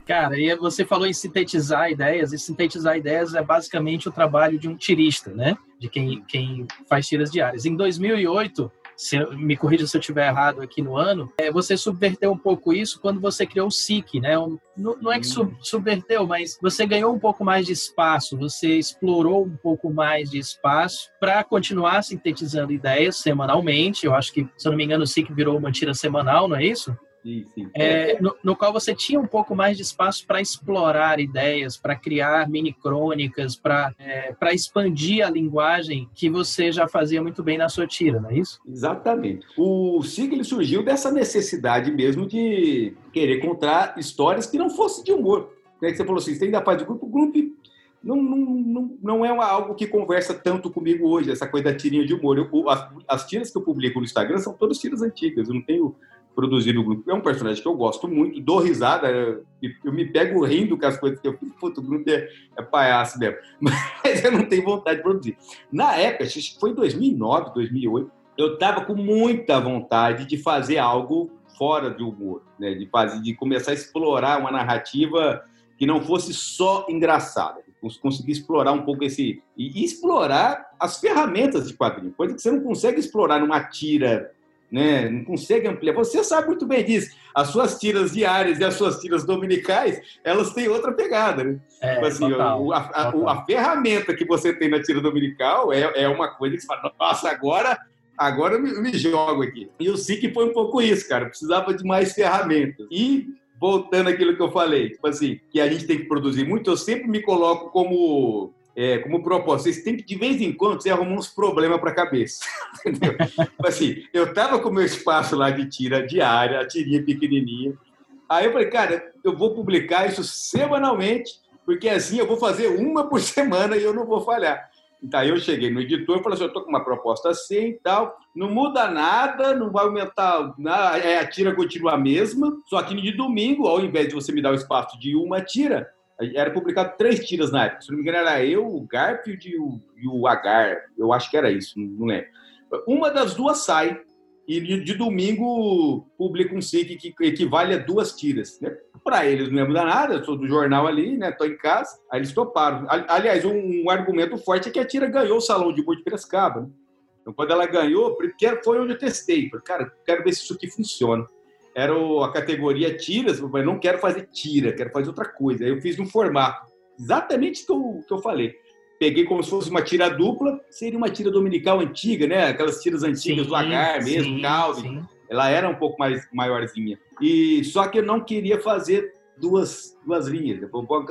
A: Cara, e você falou em sintetizar ideias, e sintetizar ideias é basicamente o trabalho de um tirista, né? De quem, quem faz tiras diárias. Em 2008, se, me corrija se eu estiver errado aqui no ano, é, você subverteu um pouco isso quando você criou o SIC, né? Não, não é que sub, subverteu, mas você ganhou um pouco mais de espaço, você explorou um pouco mais de espaço para continuar sintetizando ideias semanalmente. Eu acho que, se eu não me engano, o SIC virou uma tira semanal, não é isso? Sim, sim. É, no, no, qual você tinha um pouco mais de espaço para explorar ideias, para criar mini crônicas, para é, expandir a linguagem que você já fazia muito bem na sua tira, não é isso?
B: Exatamente. O SIG surgiu dessa necessidade mesmo de querer contar histórias que não fossem de humor. É que você falou assim, você ainda faz de grupo, o grupo não, não, não, não é algo que conversa tanto comigo hoje, essa coisa da tirinha de humor. Eu, as, as tiras que eu publico no Instagram são todas tiras antigas, eu não tenho produzido o grupo. É um personagem que eu gosto muito, dou risada, eu, eu me pego rindo com as coisas que eu fiz. Puto, o grupo é, é palhaço mesmo. Mas eu não tenho vontade de produzir. Na época, acho que foi em 2009, 2008, eu estava com muita vontade de fazer algo fora do humor, né? de, fazer, de começar a explorar uma narrativa que não fosse só engraçada. Conseguir explorar um pouco esse. E explorar as ferramentas de quadrinho, coisa que você não consegue explorar numa tira né? Não consegue ampliar. Você sabe muito bem disso. As suas tiras diárias e as suas tiras dominicais, elas têm outra pegada, né?
A: É, tipo assim, total,
B: a, a, a, ferramenta que você tem na tira dominical é, é uma coisa que você fala, nossa, agora agora eu me, eu me jogo aqui. E o SIC foi um pouco isso, cara. Precisava de mais ferramentas. E voltando àquilo que eu falei, tipo assim, que a gente tem que produzir muito, eu sempre me coloco como é, como propósito. Vocês têm que, de vez em quando, você arrumar uns problemas para a cabeça. Entendeu? Tipo assim, eu estava com o meu espaço lá de tira diária, a tirinha pequenininha. Aí eu falei, cara, eu vou publicar isso semanalmente, porque assim eu vou fazer uma por semana e eu não vou falhar. Então, aí eu cheguei no editor e falei assim, eu estou com uma proposta assim e tal, não muda nada, não vai aumentar nada, é, a tira continua a mesma, só que de domingo, ao invés de você me dar o espaço de uma tira, era publicado três tiras na época. Se não me engano, era eu, o Garfield e o, e o Agar. Eu acho que era isso, não lembro. Uma das duas sai e de, domingo publica um SIC que equivale a duas tiras. Né? Para eles não ia mudar nada, eu sou do jornal ali, né? Tô em casa. Aí eles toparam. Aliás, um, um argumento forte é que a tira ganhou o salão de boi de Piracicaba. Né? Então, quando ela ganhou, foi onde eu testei. Falei, cara, quero ver se isso aqui funciona era a categoria tiras, mas não quero fazer tira, quero fazer outra coisa. Aí eu fiz um formato, exatamente o que eu, que eu falei. Peguei como se fosse uma tira dupla, seria uma tira dominical antiga, né? Aquelas tiras antigas sim, do Agar mesmo, sim, Calvin. Sim. Ela era um pouco mais maiorzinha. E só que eu não queria fazer duas, duas linhas.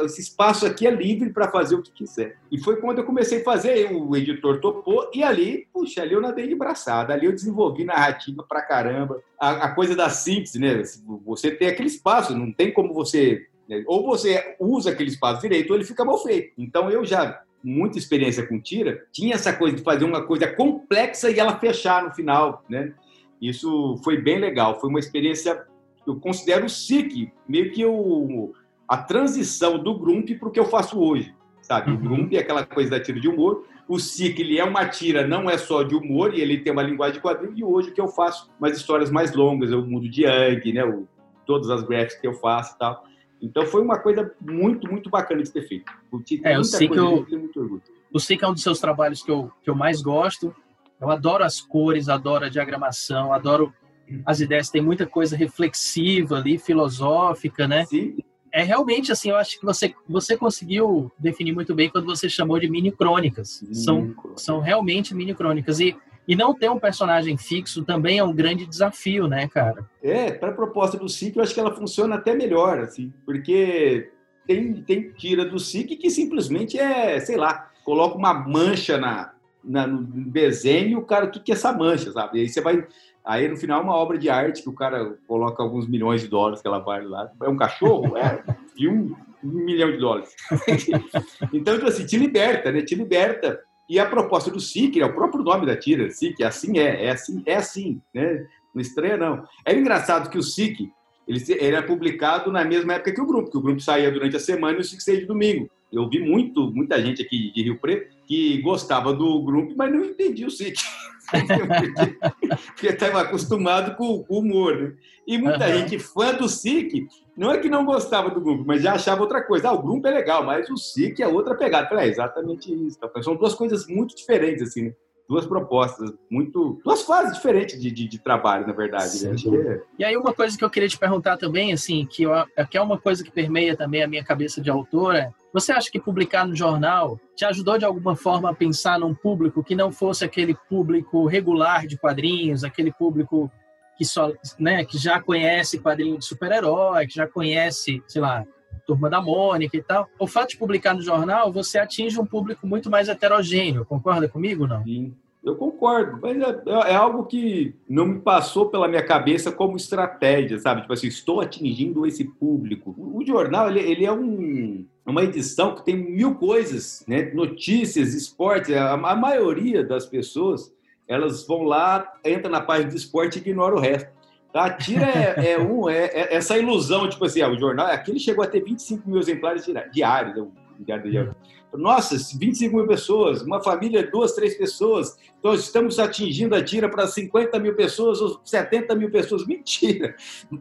B: Esse espaço aqui é livre para fazer o que quiser. E foi quando eu comecei a fazer, o editor topou, e ali, puxa, ali eu nadei de braçada, ali eu desenvolvi narrativa pra caramba. A, a coisa da síntese, né? Você tem aquele espaço, não tem como você. Né? Ou você usa aquele espaço direito, ou ele fica mal feito. Então eu já muita experiência com tira, tinha essa coisa de fazer uma coisa complexa e ela fechar no final, né? Isso foi bem legal, foi uma experiência eu considero o SIC meio que o, a transição do Grump para o que eu faço hoje, sabe? Uhum. O Grump é aquela coisa da tira de humor, o SIC ele é uma tira, não é só de humor, e ele tem uma linguagem de quadrinho, e hoje o que eu faço umas histórias mais longas, eu mudo de Yang, né? O, todas as graphics que eu faço e tal. Então foi uma coisa muito, muito bacana de ter feito.
A: É, eu sei que eu, muito orgulho. O SIC é um dos seus trabalhos que eu, que eu mais gosto. Eu adoro as cores, adoro a diagramação, adoro as ideias têm muita coisa reflexiva ali, filosófica, né?
B: Sim.
A: É realmente assim, eu acho que você, você conseguiu definir muito bem quando você chamou de mini crônicas. São, são realmente mini crônicas. E, e não ter um personagem fixo também é um grande desafio, né, cara?
B: É, para a proposta do SIC, eu acho que ela funciona até melhor, assim, porque tem, tem tira do SIC que simplesmente é, sei lá, coloca uma mancha na, na no desenho e o cara, o que, que é essa mancha, sabe? E aí você vai Aí no final uma obra de arte que o cara coloca alguns milhões de dólares que ela vale lá. É um cachorro? É, de um, um milhão de dólares. então, tipo assim, te liberta, né? Te liberta. E a proposta do SIC, é o próprio nome da tira, SIC, assim é, é assim, é assim, né? Não estranha, não. É engraçado que o SIC, ele, ele é publicado na mesma época que o grupo, que o grupo saía durante a semana e o SIC saía de domingo. Eu vi muito, muita gente aqui de Rio Preto que gostava do grupo, mas não entendia o SIC. porque estava acostumado com o humor. Né? E muita uhum. gente fã do SIC, não é que não gostava do grupo, mas já achava outra coisa. Ah, o grupo é legal, mas o SIC é outra pegada. Falei, é exatamente isso. São duas coisas muito diferentes, assim, né? Duas propostas, muito. duas fases diferentes de, de, de trabalho, na verdade. Né?
A: É... E aí, uma coisa que eu queria te perguntar também, assim, que, eu, que é uma coisa que permeia também a minha cabeça de autora, você acha que publicar no jornal te ajudou de alguma forma a pensar num público que não fosse aquele público regular de quadrinhos, aquele público que só, né, que já conhece quadrinho de super-herói, que já conhece, sei lá, Turma da Mônica e tal. O fato de publicar no jornal, você atinge um público muito mais heterogêneo. Concorda comigo, não?
B: Sim. Eu concordo, mas é, é, algo que não me passou pela minha cabeça como estratégia, sabe? Tipo assim, estou atingindo esse público. O, jornal, ele, ele é um, uma edição que tem mil coisas, né? Notícias, esportes. A, a maioria das pessoas, elas vão lá, entra na página do esporte e ignora o resto. Tira é, é um, é, é, essa ilusão, tipo assim, ah, o jornal, aquele chegou a ter 25 mil exemplares diários, o diário, diário nossa, 25 mil pessoas, uma família, duas, três pessoas, então estamos atingindo a tira para 50 mil pessoas ou 70 mil pessoas. Mentira!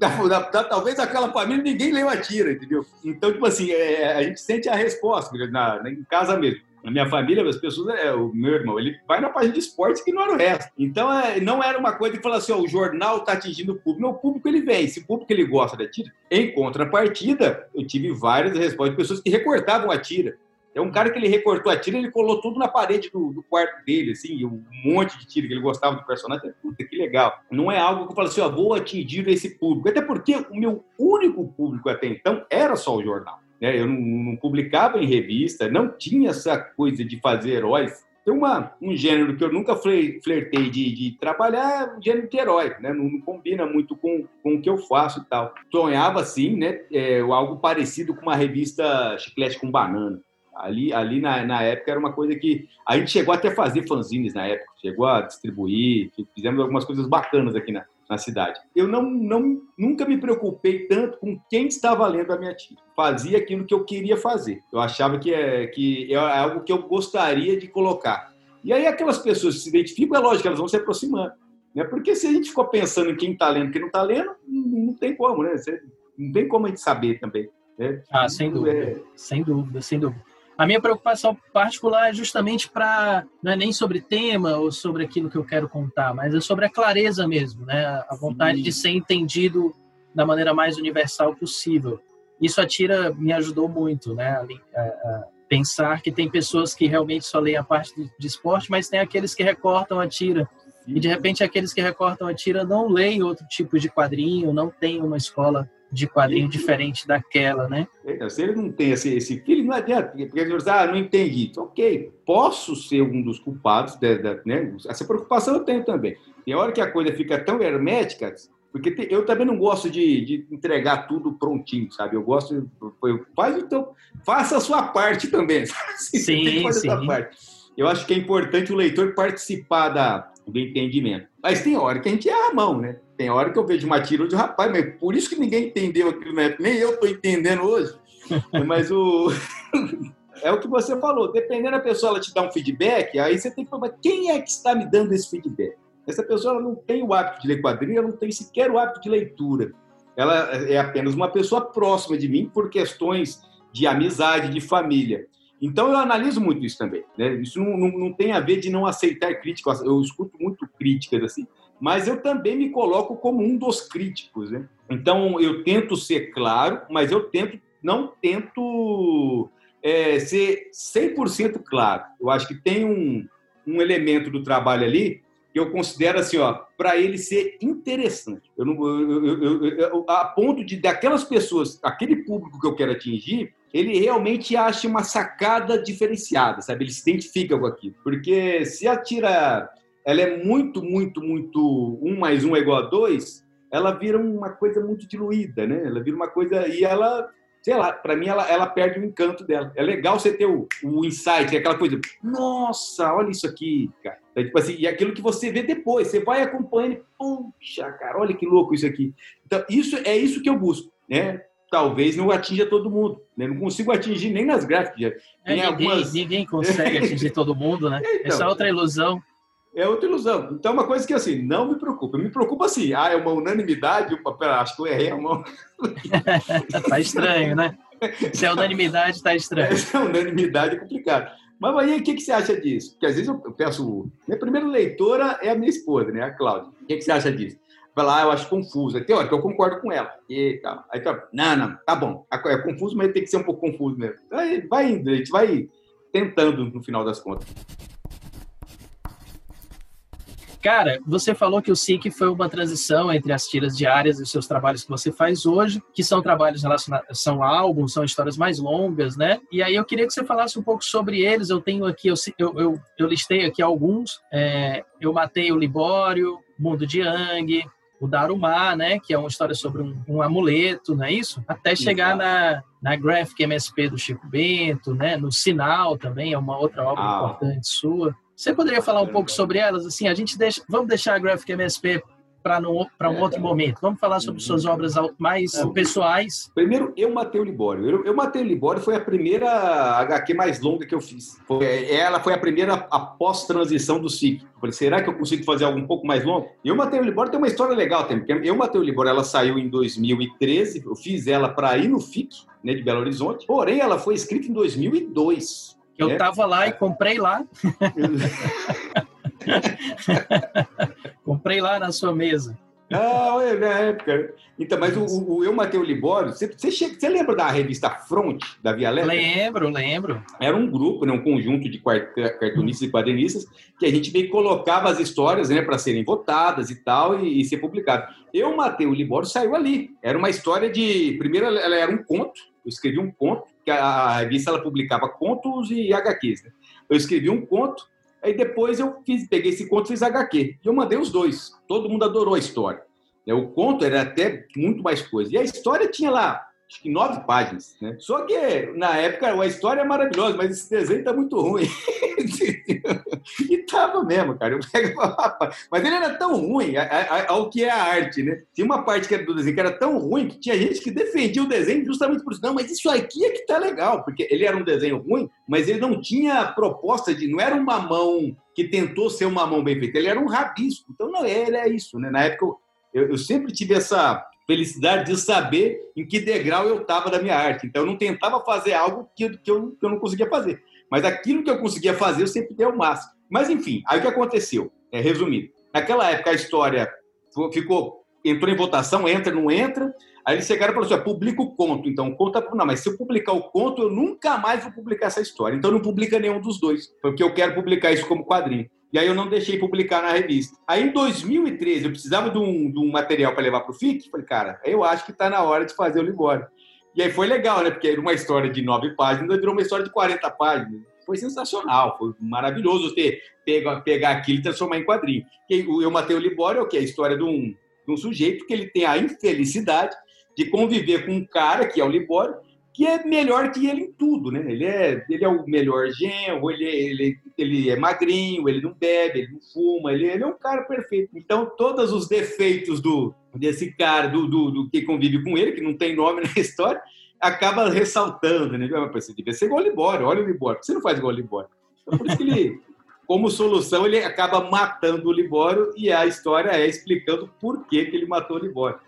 B: Talvez aquela família ninguém leu a tira, entendeu? Então, tipo assim, é, a gente sente a resposta na, em casa mesmo. Na minha família, as pessoas, é, o meu irmão, ele vai na página de esportes que não era o resto. Então, é, não era uma coisa que fala assim, ó, o jornal está atingindo o público. Não, o público ele vem. Se o público ele gosta da tira. Em contrapartida, eu tive várias respostas de pessoas que recortavam a tira. É um cara que ele recortou a tira, ele colou tudo na parede do, do, quarto dele, assim, um monte de tira que ele gostava do personagem. Puta, que legal. Não é algo que eu falo assim, ó, vou atingir esse público. Até porque o meu único público até então era só o jornal. Né? Eu não, não, publicava em revista, não tinha essa coisa de fazer heróis. Tem uma, um gênero que eu nunca flertei de, de trabalhar, um gênero de herói, né? Não, não, combina muito com, com o que eu faço e tal. Sonhava, assim, né? É, algo parecido com uma revista Chiclete com Banana. Ali, ali na, na época era uma coisa que a gente chegou até a fazer fanzines na época, chegou a distribuir, fizemos algumas coisas bacanas aqui na, na cidade. Eu não, não, nunca me preocupei tanto com quem estava lendo a minha tira. Fazia aquilo que eu queria fazer. Eu achava que é, que é algo que eu gostaria de colocar. E aí aquelas pessoas que se identificam, é lógico, elas vão se aproximando. Né? Porque se a gente ficou pensando em quem está lendo e quem não está lendo, não tem como, né? Não tem como a gente saber também. Né?
A: Ah, sem dúvida. É... Sem dúvida, sem dúvida. A minha preocupação particular é justamente para não é nem sobre tema ou sobre aquilo que eu quero contar, mas é sobre a clareza mesmo, né? A vontade Sim. de ser entendido da maneira mais universal possível. Isso a tira me ajudou muito, né? A, a pensar que tem pessoas que realmente só leem a parte de, de esporte, mas tem aqueles que recortam a tira e de repente aqueles que recortam a tira não leem outro tipo de quadrinho, não tem uma escola de quadrinho diferente daquela, né?
B: É, se ele não tem esse, esse filho, não adianta, porque ele diz, ah, não entendi. Então, ok, posso ser um dos culpados, de, de, né? essa preocupação eu tenho também. Tem hora que a coisa fica tão hermética, porque te, eu também não gosto de, de, entregar tudo prontinho, sabe? Eu gosto, eu, faz então, faça a sua parte também.
A: sim, sim.
B: Eu acho que é importante o leitor participar da, do entendimento. Mas tem hora que a gente erra a mão, né? Tem hora que eu vejo uma tira de rapaz, mas por isso que ninguém entendeu aquilo, né? Nem eu estou entendendo hoje. mas o. é o que você falou, dependendo da pessoa, ela te dá um feedback, aí você tem que falar, quem é que está me dando esse feedback? Essa pessoa ela não tem o hábito de ler quadrinho, ela não tem sequer o hábito de leitura. Ela é apenas uma pessoa próxima de mim por questões de amizade, de família. Então eu analiso muito isso também. Né? Isso não, não, não, tem a ver de não aceitar críticas. Eu escuto muito críticas assim, mas eu também me coloco como um dos críticos. Né? Então eu tento ser claro, mas eu tento não tento é, ser 100% claro. Eu acho que tem um, um elemento do trabalho ali que eu considero assim, ó, para ele ser interessante. Eu não, eu, eu, eu, a ponto de daquelas pessoas, aquele público que eu quero atingir, ele realmente acha uma sacada diferenciada, sabe? Ele se identifica com aquilo. Porque se a tira ela é muito, muito, muito um mais um é igual a dois, ela vira uma coisa muito diluída, né? Ela vira uma coisa e ela, sei lá, para mim ela, ela perde o encanto dela. É legal você ter o, o insight, aquela coisa, nossa, olha isso aqui, cara. É, tipo assim, e aquilo que você vê depois, você vai acompanhando, puxa, cara, olha que louco isso aqui. Então, isso é isso que eu busco, né? Talvez não atinja todo mundo. Né? Não consigo atingir nem nas gráficas.
A: É, ninguém, algumas... ninguém consegue atingir todo mundo, né? Então, Essa é outra ilusão.
B: É outra ilusão. Então, uma coisa que, assim, não me preocupa. Me preocupa, assim, ah, é uma unanimidade, opa, pera, acho que eu errei a mão.
A: tá estranho, né? Se é unanimidade, tá estranho.
B: Se é unanimidade, é complicado. Mas aí, o que, que você acha disso? Porque às vezes eu peço... Minha primeira leitora é a minha esposa, né? A Cláudia. O que, que você acha disso? Lá, eu acho confuso. Hora que eu concordo com ela. E tal. Aí tá, não, não, tá bom. É confuso, mas tem que ser um pouco confuso mesmo. Aí vai indo, a gente vai tentando no final das contas.
A: Cara, você falou que o SIC foi uma transição entre as tiras diárias e os seus trabalhos que você faz hoje, que são trabalhos relacionados, são álbuns, são histórias mais longas, né? E aí eu queria que você falasse um pouco sobre eles. Eu tenho aqui, eu, eu, eu listei aqui alguns. É, eu matei o Libório, Mundo de Yang, o Darumá, né, que é uma história sobre um, um amuleto, não é isso? Até chegar na, na Graphic MSP do Chico Bento, né, no Sinal também, é uma outra obra ah. importante sua. Você poderia falar um pouco sobre elas? Assim, a gente deixa, vamos deixar a Graphic MSP para um é, outro momento. Vamos falar sobre suas uhum. obras mais é. pessoais.
B: Primeiro, eu matei o Libório. Eu, eu matei o Libório foi a primeira HQ mais longa que eu fiz. Foi, ela foi a primeira após transição do SIC. falei, será que eu consigo fazer algo um pouco mais longo? Eu matei o Libório tem uma história legal também. Eu matei o Libório, ela saiu em 2013. Eu fiz ela para ir no FIC, né, de Belo Horizonte. Porém, ela foi escrita em 2002
A: Eu estava lá e comprei lá. comprei lá na sua mesa.
B: Ah, na época. Então, mas o, o Eu Matei o Libório, você, você, você, lembra da revista Front, da Via Letra?
A: Lembro, lembro.
B: Era um grupo, né, um conjunto de cartunistas e quadrinistas que a gente meio colocava as histórias né, para serem votadas e tal, e, e ser publicado. Eu Matei o Libório saiu ali. Era uma história de. Primeiro, ela era um conto, eu escrevi um conto, que a, a revista ela publicava contos e HQs. Né? Eu escrevi um conto Aí depois eu fiz, peguei esse conto e fiz HQ. E eu mandei os dois. Todo mundo adorou a história. O conto era até muito mais coisa. E a história tinha lá, acho que nove páginas. Né? Só que na época a história é maravilhosa, mas esse desenho tá muito ruim. e tava mesmo, cara. Eu pego, mas ele era tão ruim ao que é a arte, né? Tinha uma parte que era do desenho que era tão ruim que tinha gente que defendia o desenho justamente por isso. Não, mas isso aqui é que tá legal, porque ele era um desenho ruim, mas ele não tinha proposta de. Não era uma mão que tentou ser uma mão bem feita, ele era um rabisco. Então, não, ele é isso, né? Na época eu, eu sempre tive essa felicidade de saber em que degrau eu estava da minha arte. Então, eu não tentava fazer algo que, que, eu, que eu não conseguia fazer. Mas aquilo que eu conseguia fazer, eu sempre dei o máximo. Mas, enfim, aí o que aconteceu? É, resumindo, naquela época a história ficou, entrou em votação, entra, não entra. Aí eles chegaram e falaram assim: publica o conto. Então, conta. Não, mas se eu publicar o conto, eu nunca mais vou publicar essa história. Então, não publica nenhum dos dois, porque eu quero publicar isso como quadrinho. E aí eu não deixei publicar na revista. Aí em 2013 eu precisava de um, de um material para levar para o FIC. Falei, cara, eu acho que está na hora de fazer o Libório. E aí foi legal, né? Porque era uma história de nove páginas, virou uma história de 40 páginas. Foi sensacional, foi maravilhoso ter pegar, pegar aquilo e transformar em quadrinho. Eu Matei o Libório é que? A história de um, de um sujeito que ele tem a infelicidade de conviver com um cara, que é o Libório, que é melhor que ele em tudo, né? Ele é, ele é o melhor genro, ele, ele, ele é magrinho, ele não bebe, ele não fuma, ele, ele é um cara perfeito. Então, todos os defeitos do desse cara, do, do, do que convive com ele, que não tem nome na história, acaba ressaltando, né? Você devia ser igual o Libório, olha o Libório, você não faz igual o Libório. Então, por isso que ele, como solução, ele acaba matando o Libório e a história é explicando por que, que ele matou o Libório.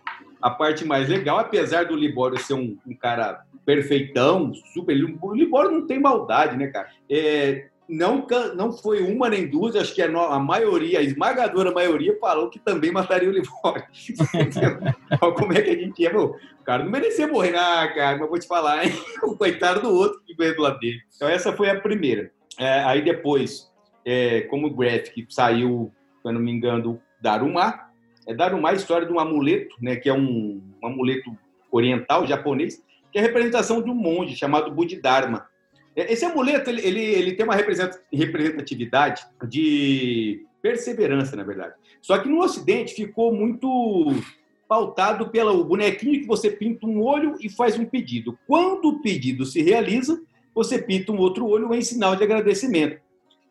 B: A parte mais legal, apesar do Libório ser um, um cara perfeitão, super. O Libório não tem maldade, né, cara? É, não, não foi uma nem duas, acho que a, maioria, a esmagadora maioria, falou que também mataria o Libório. Como é que a gente é? Meu, o cara não merecia morrer, ah, cara, mas vou te falar, hein? o coitado do outro que veio do lado dele. Então, essa foi a primeira. É, aí depois, é, como o Graphic saiu, se não me engano, Daruma. É Daruma a história de um amuleto, né, que é um, um amuleto oriental, japonês, que é a representação de um monge chamado Bodhidharma. É, esse amuleto ele, ele, ele tem uma representatividade de perseverança, na verdade. Só que no Ocidente ficou muito pautado pelo bonequinho que você pinta um olho e faz um pedido. Quando o pedido se realiza, você pinta um outro olho em sinal de agradecimento.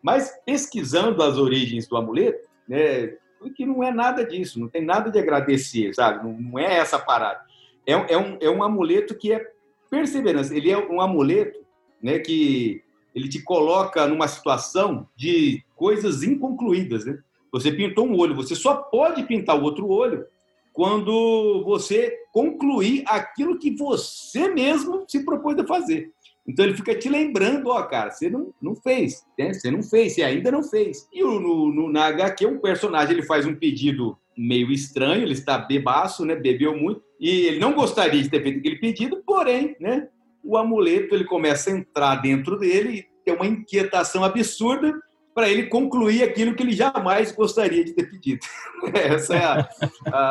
B: Mas pesquisando as origens do amuleto, né, que não é nada disso, não tem nada de agradecer, sabe? Não, não é essa parada é, é, um, é um amuleto que é perseverança. Ele é um amuleto né, que ele te coloca numa situação de coisas inconcluídas. Né? Você pintou um olho, você só pode pintar o outro olho quando você concluir aquilo que você mesmo se propôs a fazer. Então ele fica te lembrando, ó, cara, você não, não fez, né? você não fez, você ainda não fez. E no, no, na HQ, um personagem ele faz um pedido meio estranho, ele está bebaço, né? Bebeu muito e ele não gostaria de ter feito aquele pedido, porém, né? O amuleto ele começa a entrar dentro dele e tem uma inquietação absurda para ele concluir aquilo que ele jamais gostaria de ter pedido. Essa é a,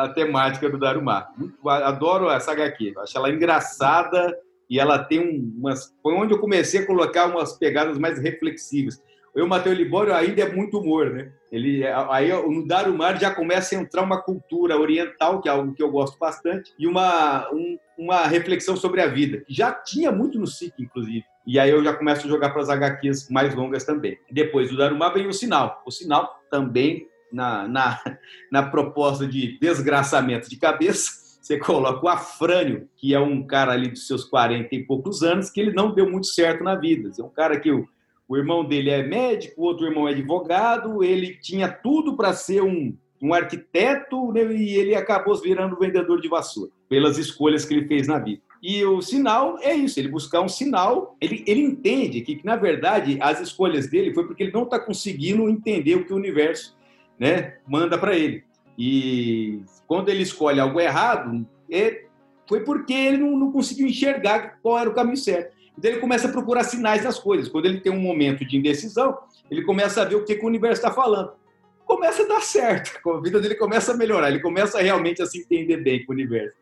B: a temática do Darumá. Adoro essa HQ, acho ela engraçada e ela tem umas. Foi onde eu comecei a colocar umas pegadas mais reflexivas. Eu, Matheus Libório, ainda é muito humor, né? Ele, aí no Darumar já começa a entrar uma cultura oriental, que é algo que eu gosto bastante, e uma, um, uma reflexão sobre a vida, que já tinha muito no SIC, inclusive. E aí eu já começo a jogar para as HQs mais longas também. Depois do Darumar vem o Sinal. O Sinal também, na, na, na proposta de desgraçamento de cabeça, você coloca o Afrânio, que é um cara ali dos seus 40 e poucos anos, que ele não deu muito certo na vida. É um cara que o o irmão dele é médico, o outro irmão é advogado, ele tinha tudo para ser um, um arquiteto né, e ele acabou virando vendedor de vassoura, pelas escolhas que ele fez na vida. E o sinal é isso, ele buscar um sinal, ele, ele entende que, na verdade, as escolhas dele foi porque ele não está conseguindo entender o que o universo né, manda para ele. E quando ele escolhe algo errado, é, foi porque ele não, não conseguiu enxergar qual era o caminho certo. Então ele começa a procurar sinais das coisas. Quando ele tem um momento de indecisão, ele começa a ver o que, que o universo está falando. Começa a dar certo, a vida dele começa a melhorar, ele começa realmente a se entender bem com o universo.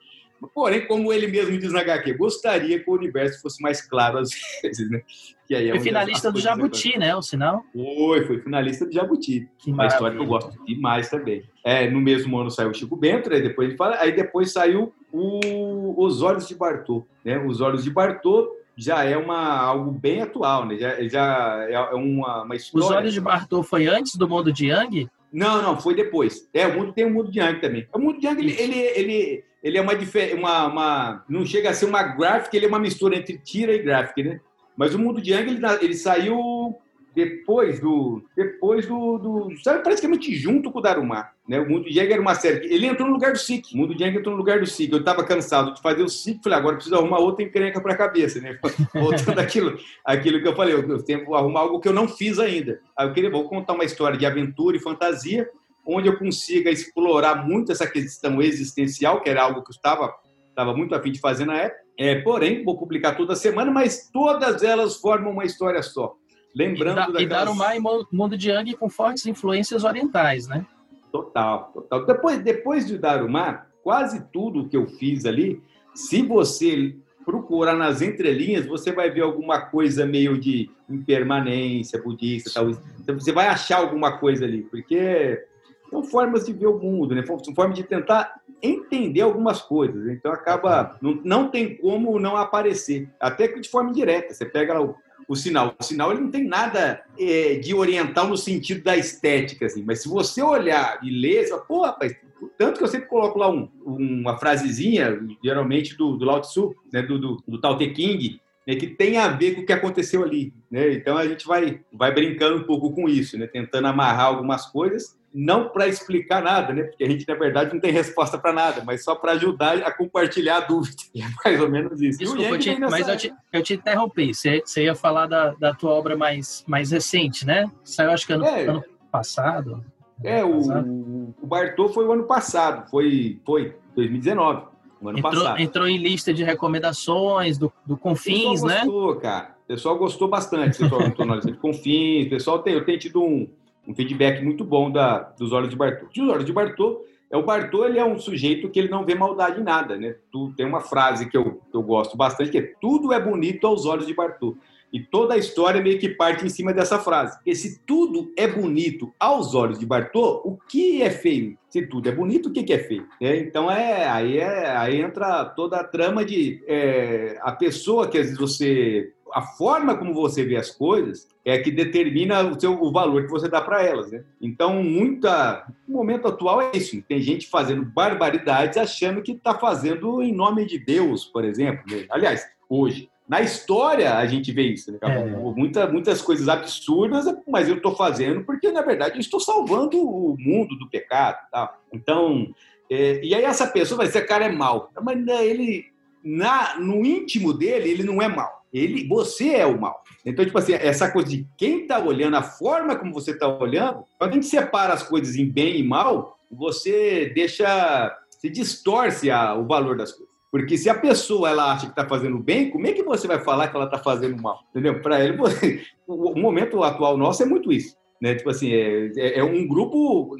B: Porém, como ele mesmo diz na HQ, gostaria que o universo fosse mais claro às vezes, né?
A: Que aí é foi finalista do Jabuti, né? O sinal?
B: Foi, foi finalista do Jabuti. Que uma história que eu gosto demais também. É, no mesmo ano saiu o Chico Bento, aí depois ele fala, aí depois saiu o Os Olhos de Bartô, né? Os Olhos de Bartô já é uma, algo bem atual, né? Já, já é uma, uma história.
A: Os Olhos de Bartô foi antes do Mundo de Yang?
B: Não, não, foi depois. É, o mundo tem o mundo de Yang também. O mundo de Yang, ele, ele, ele, ele, é uma, uma, uma. Não chega a ser uma graphic, ele é uma mistura entre tira e graphic, né? Mas o mundo de Yang, ele, ele saiu depois do. Depois do. do sabe, praticamente junto com o Darumar. Né? O Mundo de Yang era uma série. Ele entrou no lugar do SIC. O Mundo de Yang entrou no lugar do SIC. Eu estava cansado de fazer o SIC, falei, agora preciso arrumar outra encrenca para a cabeça. Né? Voltando aquilo, aquilo que eu falei, eu tenho que arrumar algo que eu não fiz ainda. Aí eu queria vou contar uma história de aventura e fantasia, onde eu consiga explorar muito essa questão existencial, que era algo que eu estava, estava muito afim de fazer na época. É, porém, vou publicar toda semana, mas todas elas formam uma história só. Lembrando e, da,
A: daquelas... e Darumá e Mundo de Yang com fortes influências orientais, né?
B: Total, total. Depois, depois de Darumá, quase tudo que eu fiz ali, se você procurar nas entrelinhas, você vai ver alguma coisa meio de impermanência budista, tal. Então, você vai achar alguma coisa ali, porque são formas de ver o mundo, né? São formas de tentar entender algumas coisas. Então acaba não, não tem como não aparecer, até que de forma indireta. Você pega o o sinal. O sinal ele não tem nada é, de oriental no sentido da estética, assim. Mas se você olhar e ler, você fala, pô, rapaz, tanto que eu sempre coloco lá um, uma frasezinha, geralmente do, do Lao Tzu, né, do, do, do Tao Te King, né, que tem a ver com o que aconteceu ali. Né? Então a gente vai, vai brincando um pouco com isso, né? tentando amarrar algumas coisas não para explicar nada, né? Porque a gente, na verdade, não tem resposta para nada, mas só para ajudar a compartilhar a dúvida. É mais ou menos isso.
A: Desculpa, eu te, mas eu te, eu te interrompi. Você, você ia falar da, da tua obra mais, mais recente, né? Saiu, acho que ano, é, ano passado.
B: É, ano o, o Bartô foi o ano passado, foi, foi 2019.
A: Entrou, entrou em lista de recomendações do, do Confins,
B: né?
A: Gostou,
B: cara. O pessoal gostou bastante. Pessoal entrou na lista de Confins. O pessoal tem, eu tenho tido um, um feedback muito bom da, dos olhos de Bartô. Os olhos de Bartô, é, o Bartô ele é um sujeito que ele não vê maldade em nada, né? Tu, tem uma frase que eu, que eu gosto bastante, que é tudo é bonito aos olhos de Bartô. E toda a história meio que parte em cima dessa frase. Porque se tudo é bonito aos olhos de Bartô, o que é feio? Se tudo é bonito, o que é feio? É, então é aí, é aí entra toda a trama de é, a pessoa que às vezes você a forma como você vê as coisas é que determina o, seu, o valor que você dá para elas. Né? Então, muita, o momento atual é isso. Tem gente fazendo barbaridades achando que está fazendo em nome de Deus, por exemplo. Né? Aliás, hoje. Na história, a gente vê isso. Né? É. Muita, muitas coisas absurdas, mas eu estou fazendo porque, na verdade, eu estou salvando o mundo do pecado. Tá? Então, é, e aí essa pessoa vai dizer, cara é mal. Mas né, ele, na, no íntimo dele, ele não é mal ele, você é o mal. Então, tipo assim, essa coisa de quem está olhando, a forma como você está olhando, quando a gente separa as coisas em bem e mal, você deixa, se distorce a, o valor das coisas. Porque se a pessoa ela acha que está fazendo bem, como é que você vai falar que ela está fazendo mal? Entendeu? Para ele, você, o momento atual nosso é muito isso. Né? Tipo assim, é, é, é um grupo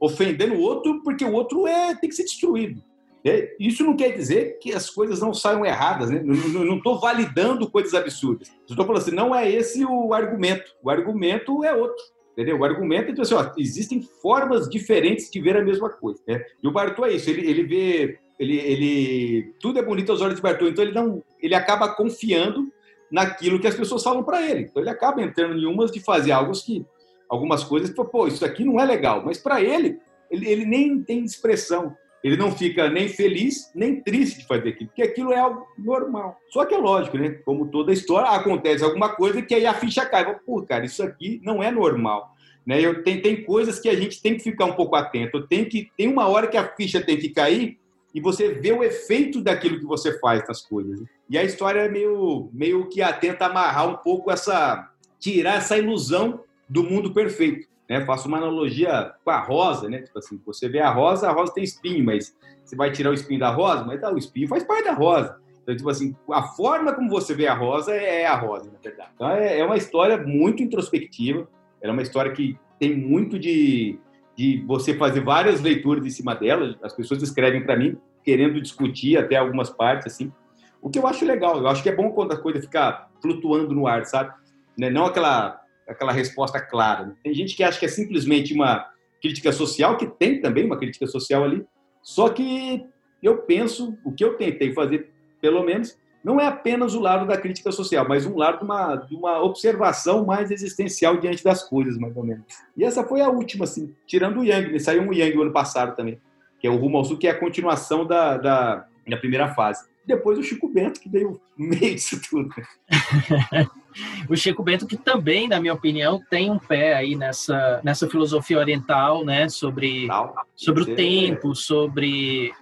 B: ofendendo o outro porque o outro é, tem que ser destruído. É, isso não quer dizer que as coisas não saiam erradas, né? Não estou validando coisas absurdas. Estou falando assim, não é esse o argumento. O argumento é outro. Entendeu? O argumento é então, assim, ó, existem formas diferentes de ver a mesma coisa. Né? E o Bartô é isso, ele, ele vê, ele, ele, tudo é bonito aos olhos de Bartô, então ele não, ele acaba confiando naquilo que as pessoas falam para ele. Então ele acaba entrando em umas de fazer algo que, algumas coisas, pô, isso aqui não é legal, mas para ele, ele, ele nem tem expressão. Ele não fica nem feliz, nem triste de fazer aquilo, porque aquilo é algo normal. Só que é lógico, né? Como toda história, acontece alguma coisa que aí a ficha cai. Pô, cara, isso aqui não é normal. Né? Eu, tem, tem coisas que a gente tem que ficar um pouco atento. Tem, que, tem uma hora que a ficha tem que cair e você vê o efeito daquilo que você faz nas coisas. E a história é meio, meio que tenta amarrar um pouco essa. tirar essa ilusão do mundo perfeito. Né? Faço uma analogia com a rosa, né? Tipo assim, você vê a rosa, a rosa tem espinho, mas você vai tirar o espinho da rosa, mas tá, o espinho faz parte da rosa. Então, tipo assim, a forma como você vê a rosa é a rosa, na verdade. Então, é, é uma história muito introspectiva, é uma história que tem muito de, de você fazer várias leituras em cima dela. As pessoas escrevem para mim querendo discutir até algumas partes, assim. O que eu acho legal, eu acho que é bom quando a coisa fica flutuando no ar, sabe? Né, não aquela, aquela resposta clara. Tem gente que acha que é simplesmente uma crítica social, que tem também uma crítica social ali, só que eu penso, o que eu tentei fazer, pelo menos, não é apenas o lado da crítica social, mas um lado de uma, de uma observação mais existencial diante das coisas, mais ou menos. E essa foi a última, assim, tirando o Yang, né? saiu um Yang o ano passado também, que é o Rumo ao Sul, que é a continuação da, da, da primeira fase. Depois o Chico Bento, que veio no meio disso tudo.
A: o Chico Bento, que também, na minha opinião, tem um pé aí nessa, nessa filosofia oriental, né? Sobre, sobre o tempo, sobre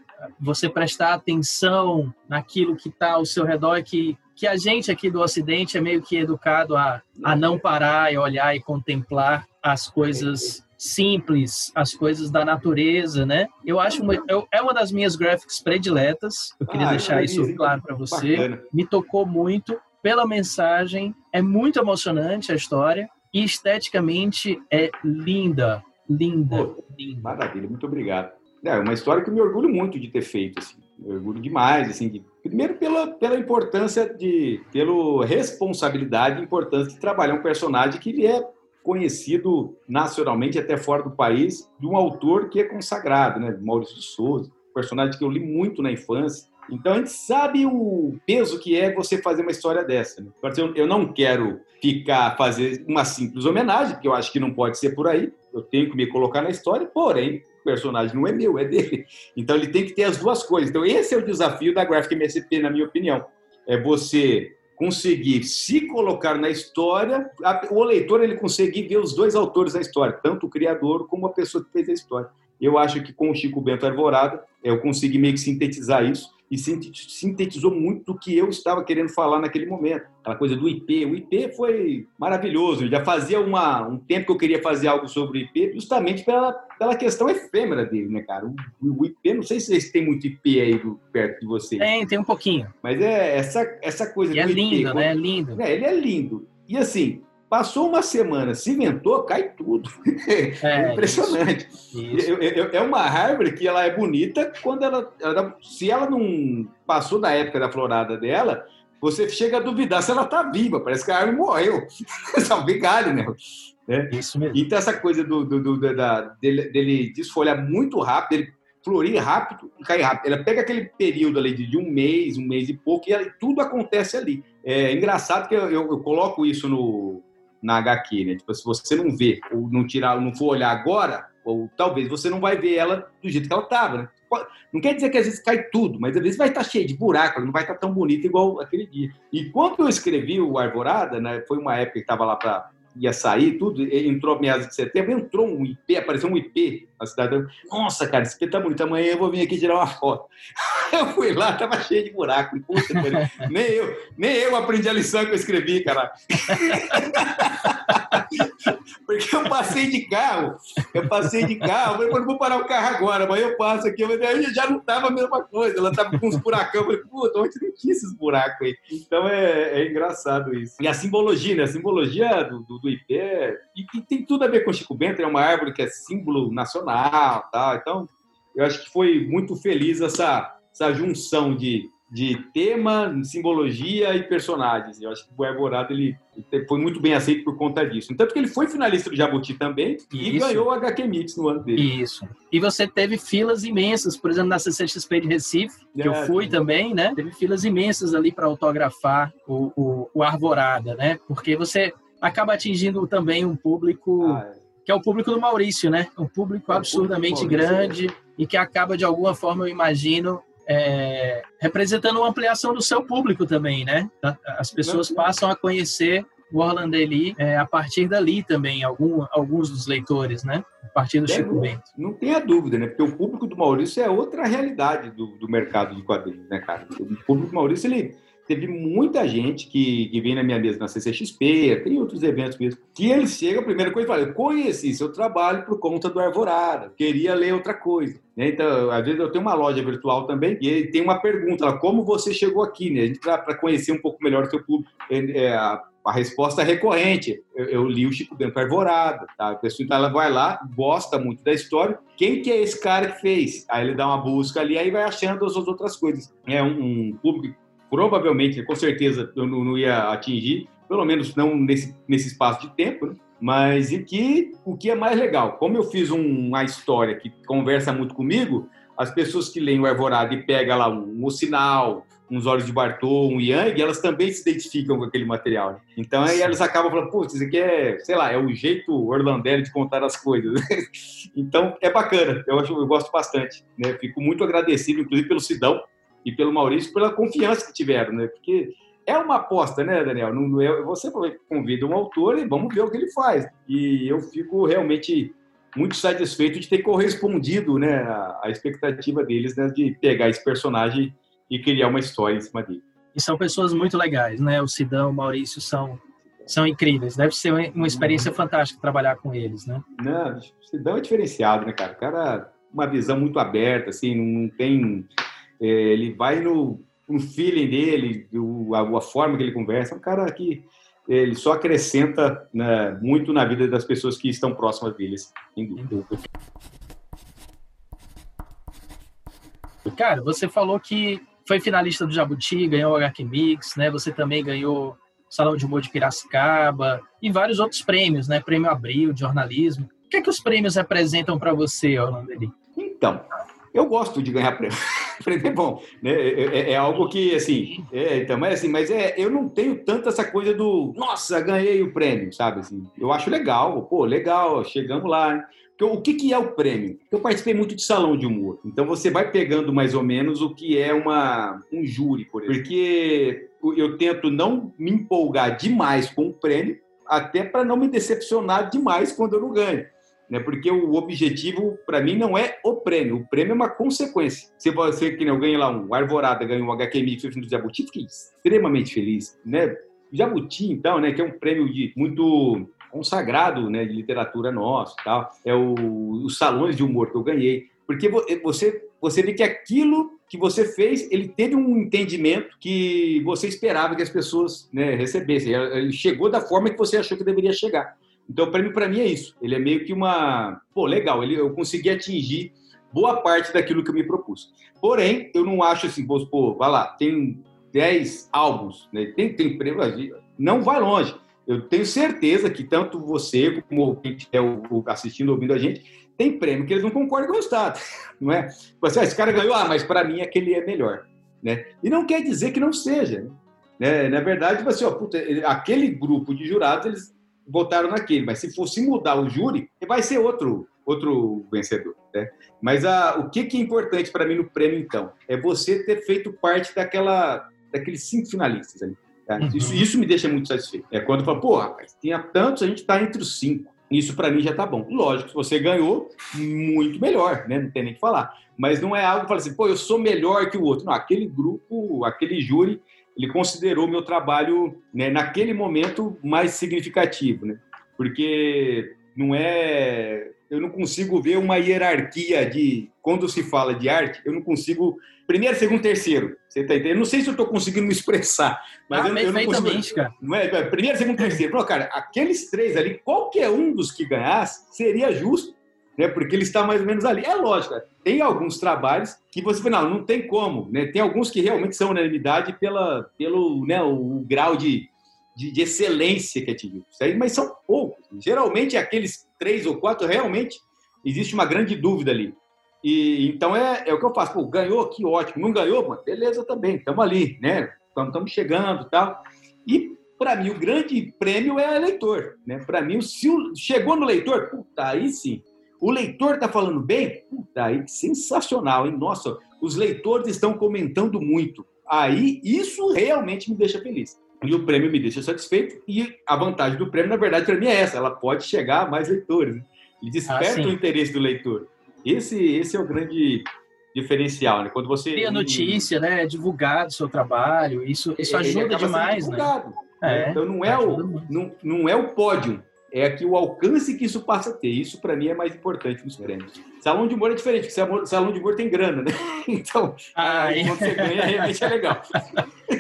A: você prestar atenção naquilo que está ao seu redor, que, que a gente aqui do Ocidente é meio que educado a, a não parar e olhar e contemplar as coisas simples, as coisas da natureza, né? Eu acho uma, eu, é uma das minhas graphics prediletas. Eu queria ah, deixar isso claro para você. Bacana. Me tocou muito pela mensagem, é muito emocionante a história e esteticamente é linda, linda, Pô, linda.
B: Maravilha, muito obrigado. É uma história que eu me orgulho muito de ter feito, assim. Me orgulho demais, assim, de, primeiro pela, pela importância de, pela responsabilidade importância de trabalhar um personagem que ele é conhecido nacionalmente até fora do país, de um autor que é consagrado, né, Maurício de Souza, personagem que eu li muito na infância. Então a gente sabe o peso que é você fazer uma história dessa. Né? Eu não quero ficar fazer uma simples homenagem, porque eu acho que não pode ser por aí. Eu tenho que me colocar na história, porém personagem não é meu, é dele. Então ele tem que ter as duas coisas. Então esse é o desafio da Graphic MSP, na minha opinião. É você conseguir se colocar na história, o leitor ele conseguir ver os dois autores da história, tanto o criador como a pessoa que fez a história. Eu acho que com o Chico Bento Arvorada, eu consegui meio que sintetizar isso e sintetizou muito do que eu estava querendo falar naquele momento. Aquela coisa do IP. O IP foi maravilhoso. Eu já fazia uma, um tempo que eu queria fazer algo sobre o IP, justamente pela, pela questão efêmera dele, né, cara? O, o IP, não sei se vocês têm muito IP aí do, perto de vocês.
A: Tem, tem um pouquinho.
B: Mas é essa, essa coisa
A: e é do é IP. É lindo, né? É lindo.
B: Ele é lindo. E assim, Passou uma semana, cimentou, cai tudo. É, é impressionante. Isso, isso. É uma árvore que ela é bonita quando ela, ela, Se ela não passou da época da florada dela, você chega a duvidar se ela está viva. Parece que a árvore morreu. Só galho, né? É. Isso mesmo. Então, essa coisa do, do, do da, dele, dele desfolhar muito rápido, ele florir rápido e cair rápido. Ela pega aquele período ali de um mês, um mês e pouco, e tudo acontece ali. É engraçado que eu, eu, eu coloco isso no, na HQ, né? Tipo, se você não vê ou não tirar, não for olhar agora, ou talvez você não vai ver ela do jeito que ela estava, né? Não quer dizer que às vezes cai tudo, mas às vezes vai estar tá cheio de buraco, não vai estar tá tão bonita igual aquele dia. E quando eu escrevi o Arvorada, né? Foi uma época que estava lá para ia sair, tudo, entrou meados de setembro, entrou um IP, apareceu um IP na cidade. Nossa, cara, esse IP tá bonito, amanhã eu vou vir aqui tirar uma foto. Eu fui lá, tava cheio de buraco. Puta, nem eu, nem eu aprendi a lição que eu escrevi, cara. Porque eu passei de carro, eu passei de carro, eu falei, não vou parar o carro agora, mas eu passo aqui, aí já não tava a mesma coisa, ela tava com uns buracão, eu falei, puta, onde não tinha esses buracos aí? Então é, é engraçado isso. E a simbologia, né? A simbologia do, do, do IP é, e, e, tem tudo a ver com Chico Bento, é uma árvore que é símbolo nacional, tá? Então, eu acho que foi muito feliz essa, essa junção de de tema, simbologia e personagens. Eu acho que o Arvorado ele foi muito bem aceito por conta disso. Tanto que ele foi finalista do Jabuti também e ganhou o HQ Mix no ano dele.
A: Isso. E você teve filas imensas, por exemplo, na CCXP de Recife, que é, eu fui também, né? Teve filas imensas ali para autografar o, o, o, Arvorada, né? Porque você acaba atingindo também um público. Ah, é. Que é o público do Maurício, né? Um público é absurdamente grande e que acaba, de alguma forma, eu imagino, é, representando uma ampliação do seu público também, né? As pessoas passam a conhecer o Orlandelli é, a partir dali também, algum, alguns dos leitores, né? A partir do é, Chico
B: não,
A: Bento.
B: Não tenha dúvida, né? Porque o público do Maurício é outra realidade do, do mercado de quadrinhos, né, cara? O público do Maurício, ele teve muita gente que, que vem na minha mesa na CCXP, tem outros eventos mesmo, que ele chega, a primeira coisa, fala, eu conheci seu trabalho por conta do Arvorada, queria ler outra coisa. Né? Então, às vezes eu tenho uma loja virtual também e ele tem uma pergunta, como você chegou aqui, né? Para conhecer um pouco melhor o seu público. É, a, a resposta é recorrente. Eu, eu, li o Chico Bento Arvorada, tá? A pessoa então, ela vai lá, gosta muito da história. Quem que é esse cara que fez? Aí ele dá uma busca ali, aí vai achando as outras coisas. É um, um público provavelmente, com certeza, eu não, não ia atingir, pelo menos não nesse, nesse espaço de tempo, né? mas em que o que é mais legal, como eu fiz um, uma história que conversa muito comigo, as pessoas que leem o Arvorado e pegam lá um, um sinal, uns olhos de Bartô, um Yang, elas também se identificam com aquele material. Né? Então aí elas acabam falando, putz, isso aqui é, sei lá, é o jeito orlandelli de contar as coisas. então é bacana, eu, acho, eu gosto bastante. Né? Fico muito agradecido, inclusive pelo Sidão, e pelo Maurício pela confiança que tiveram, né? Porque é uma aposta, né, Daniel? Não, é, você convida um autor e vamos ver o que ele faz. E eu fico realmente muito satisfeito de ter correspondido, né, à expectativa deles, né, de pegar esse personagem e criar uma história em cima dele.
A: E são pessoas muito legais, né? O Sidão, o Maurício são são incríveis. Deve ser uma experiência uhum. fantástica trabalhar com eles, né?
B: Não, o Sidão é diferenciado, né, cara? O cara uma visão muito aberta, assim, não tem ele vai no, no feeling dele, a, a, forma que ele conversa. É um cara que ele só acrescenta né, muito na vida das pessoas que estão próximas deles, sem dúvida.
A: Cara, você falou que foi finalista do Jabuti, ganhou o HQ Mix, né? Você também ganhou o Salão de Humor de Piracicaba e vários outros prêmios, né? Prêmio Abril de jornalismo. O que é que os prêmios representam para você, Orlando?
B: Então, eu gosto de ganhar prêmio. prêmio é bom, né? É, é, é, algo que, assim, é, então, mas assim, mas é, eu não tenho tanto essa coisa do, nossa, ganhei o prêmio, sabe? Assim, eu acho legal, pô, legal, chegamos lá, né? Porque, o que, que é o prêmio? Eu participei muito de salão de humor, então você vai pegando mais ou menos o que é uma, um júri, por exemplo. Porque eu tento não me empolgar demais com o prêmio, até para não me decepcionar demais quando eu não ganho né? Porque o objetivo para mim não é o prêmio, o prêmio é uma consequência. Se você que eu ganhei lá um Arvorada, ganhei um HQ Mix do Jabuti, fiquei extremamente feliz, né? Jabuti, então, né, que é um prêmio de muito consagrado, né, de literatura nosso, tal. É o, os salões de humor que eu ganhei, porque você você vê que aquilo que você fez, ele teve um entendimento que você esperava que as pessoas né, recebessem. Ele chegou da forma que você achou que deveria chegar. Então, o prêmio para mim é isso. Ele é meio que uma. Pô, legal, ele, eu consegui atingir boa parte daquilo que eu me propus. Porém, eu não acho assim, pô, vai lá, tem 10 álbuns, né? tem, tem prêmio, não vai longe. Eu tenho certeza que tanto você como quem estiver assistindo, ouvindo a gente, tem prêmio que eles não concordam com o resultado, não é? Você, ah, esse cara ganhou, ah, mas para mim aquele é melhor, né? E não quer dizer que não seja, né? Na verdade, você, ó, puta, aquele grupo de jurados, eles votaram naquele, mas se fosse mudar o júri, vai ser outro outro vencedor. Né? Mas a, o que, que é importante para mim no prêmio, então? É você ter feito parte daquela, daqueles cinco finalistas ali. Tá? Uhum. Isso, isso me deixa muito satisfeito. É quando fala, pô, rapaz, tinha tantos, a gente está entre os cinco. Isso para mim já tá bom. Lógico, se você ganhou, muito melhor, né? Não tem nem que falar. Mas não é algo que fala assim, pô, eu sou melhor que o outro. Não, aquele grupo, aquele júri ele considerou meu trabalho, né, naquele momento, mais significativo, né? Porque não é... Eu não consigo ver uma hierarquia de... Quando se fala de arte, eu não consigo... Primeiro, segundo, terceiro. Você tá entendendo? Não sei se eu estou conseguindo me expressar, mas
A: ah,
B: eu,
A: eu não consigo...
B: Cara. Não é? Primeiro, segundo, terceiro. Não, cara, aqueles três ali, qualquer um dos que ganhasse, seria justo né? Porque ele está mais ou menos ali. É lógico, tem alguns trabalhos que você fala, não, não tem como, né? Tem alguns que realmente são unanimidade pela, pelo né, o, o grau de, de, de, excelência que atingiu. Mas são poucos. Geralmente, aqueles três ou quatro, realmente, existe uma grande dúvida ali. E, então, é, é o que eu faço. Pô, ganhou, que ótimo. Não ganhou, mano, beleza também. Estamos ali, né? Estamos chegando tal. E, para mim, o grande prêmio é eleitor. Né? Para mim, se chegou no leitor, puta, aí sim. O leitor está falando bem? Puta, aí, sensacional, hein? Nossa, os leitores estão comentando muito. Aí, isso realmente me deixa feliz. e o prêmio me deixa satisfeito. E a vantagem do prêmio, na verdade, para mim é essa: ela pode chegar a mais leitores. Né? Ele desperta ah, o interesse do leitor. Esse, esse é o grande diferencial, né? Quando você
A: cria notícia, né? Divulgar o seu trabalho, isso, isso ajuda demais, né?
B: É, então não é o não, não é o pódio, é aqui o alcance que isso passa a ter. Isso para mim é mais importante nos prêmios. Salão de humor é diferente, porque salão de humor tem grana, né? Então, aí, quando você ganha, realmente é legal.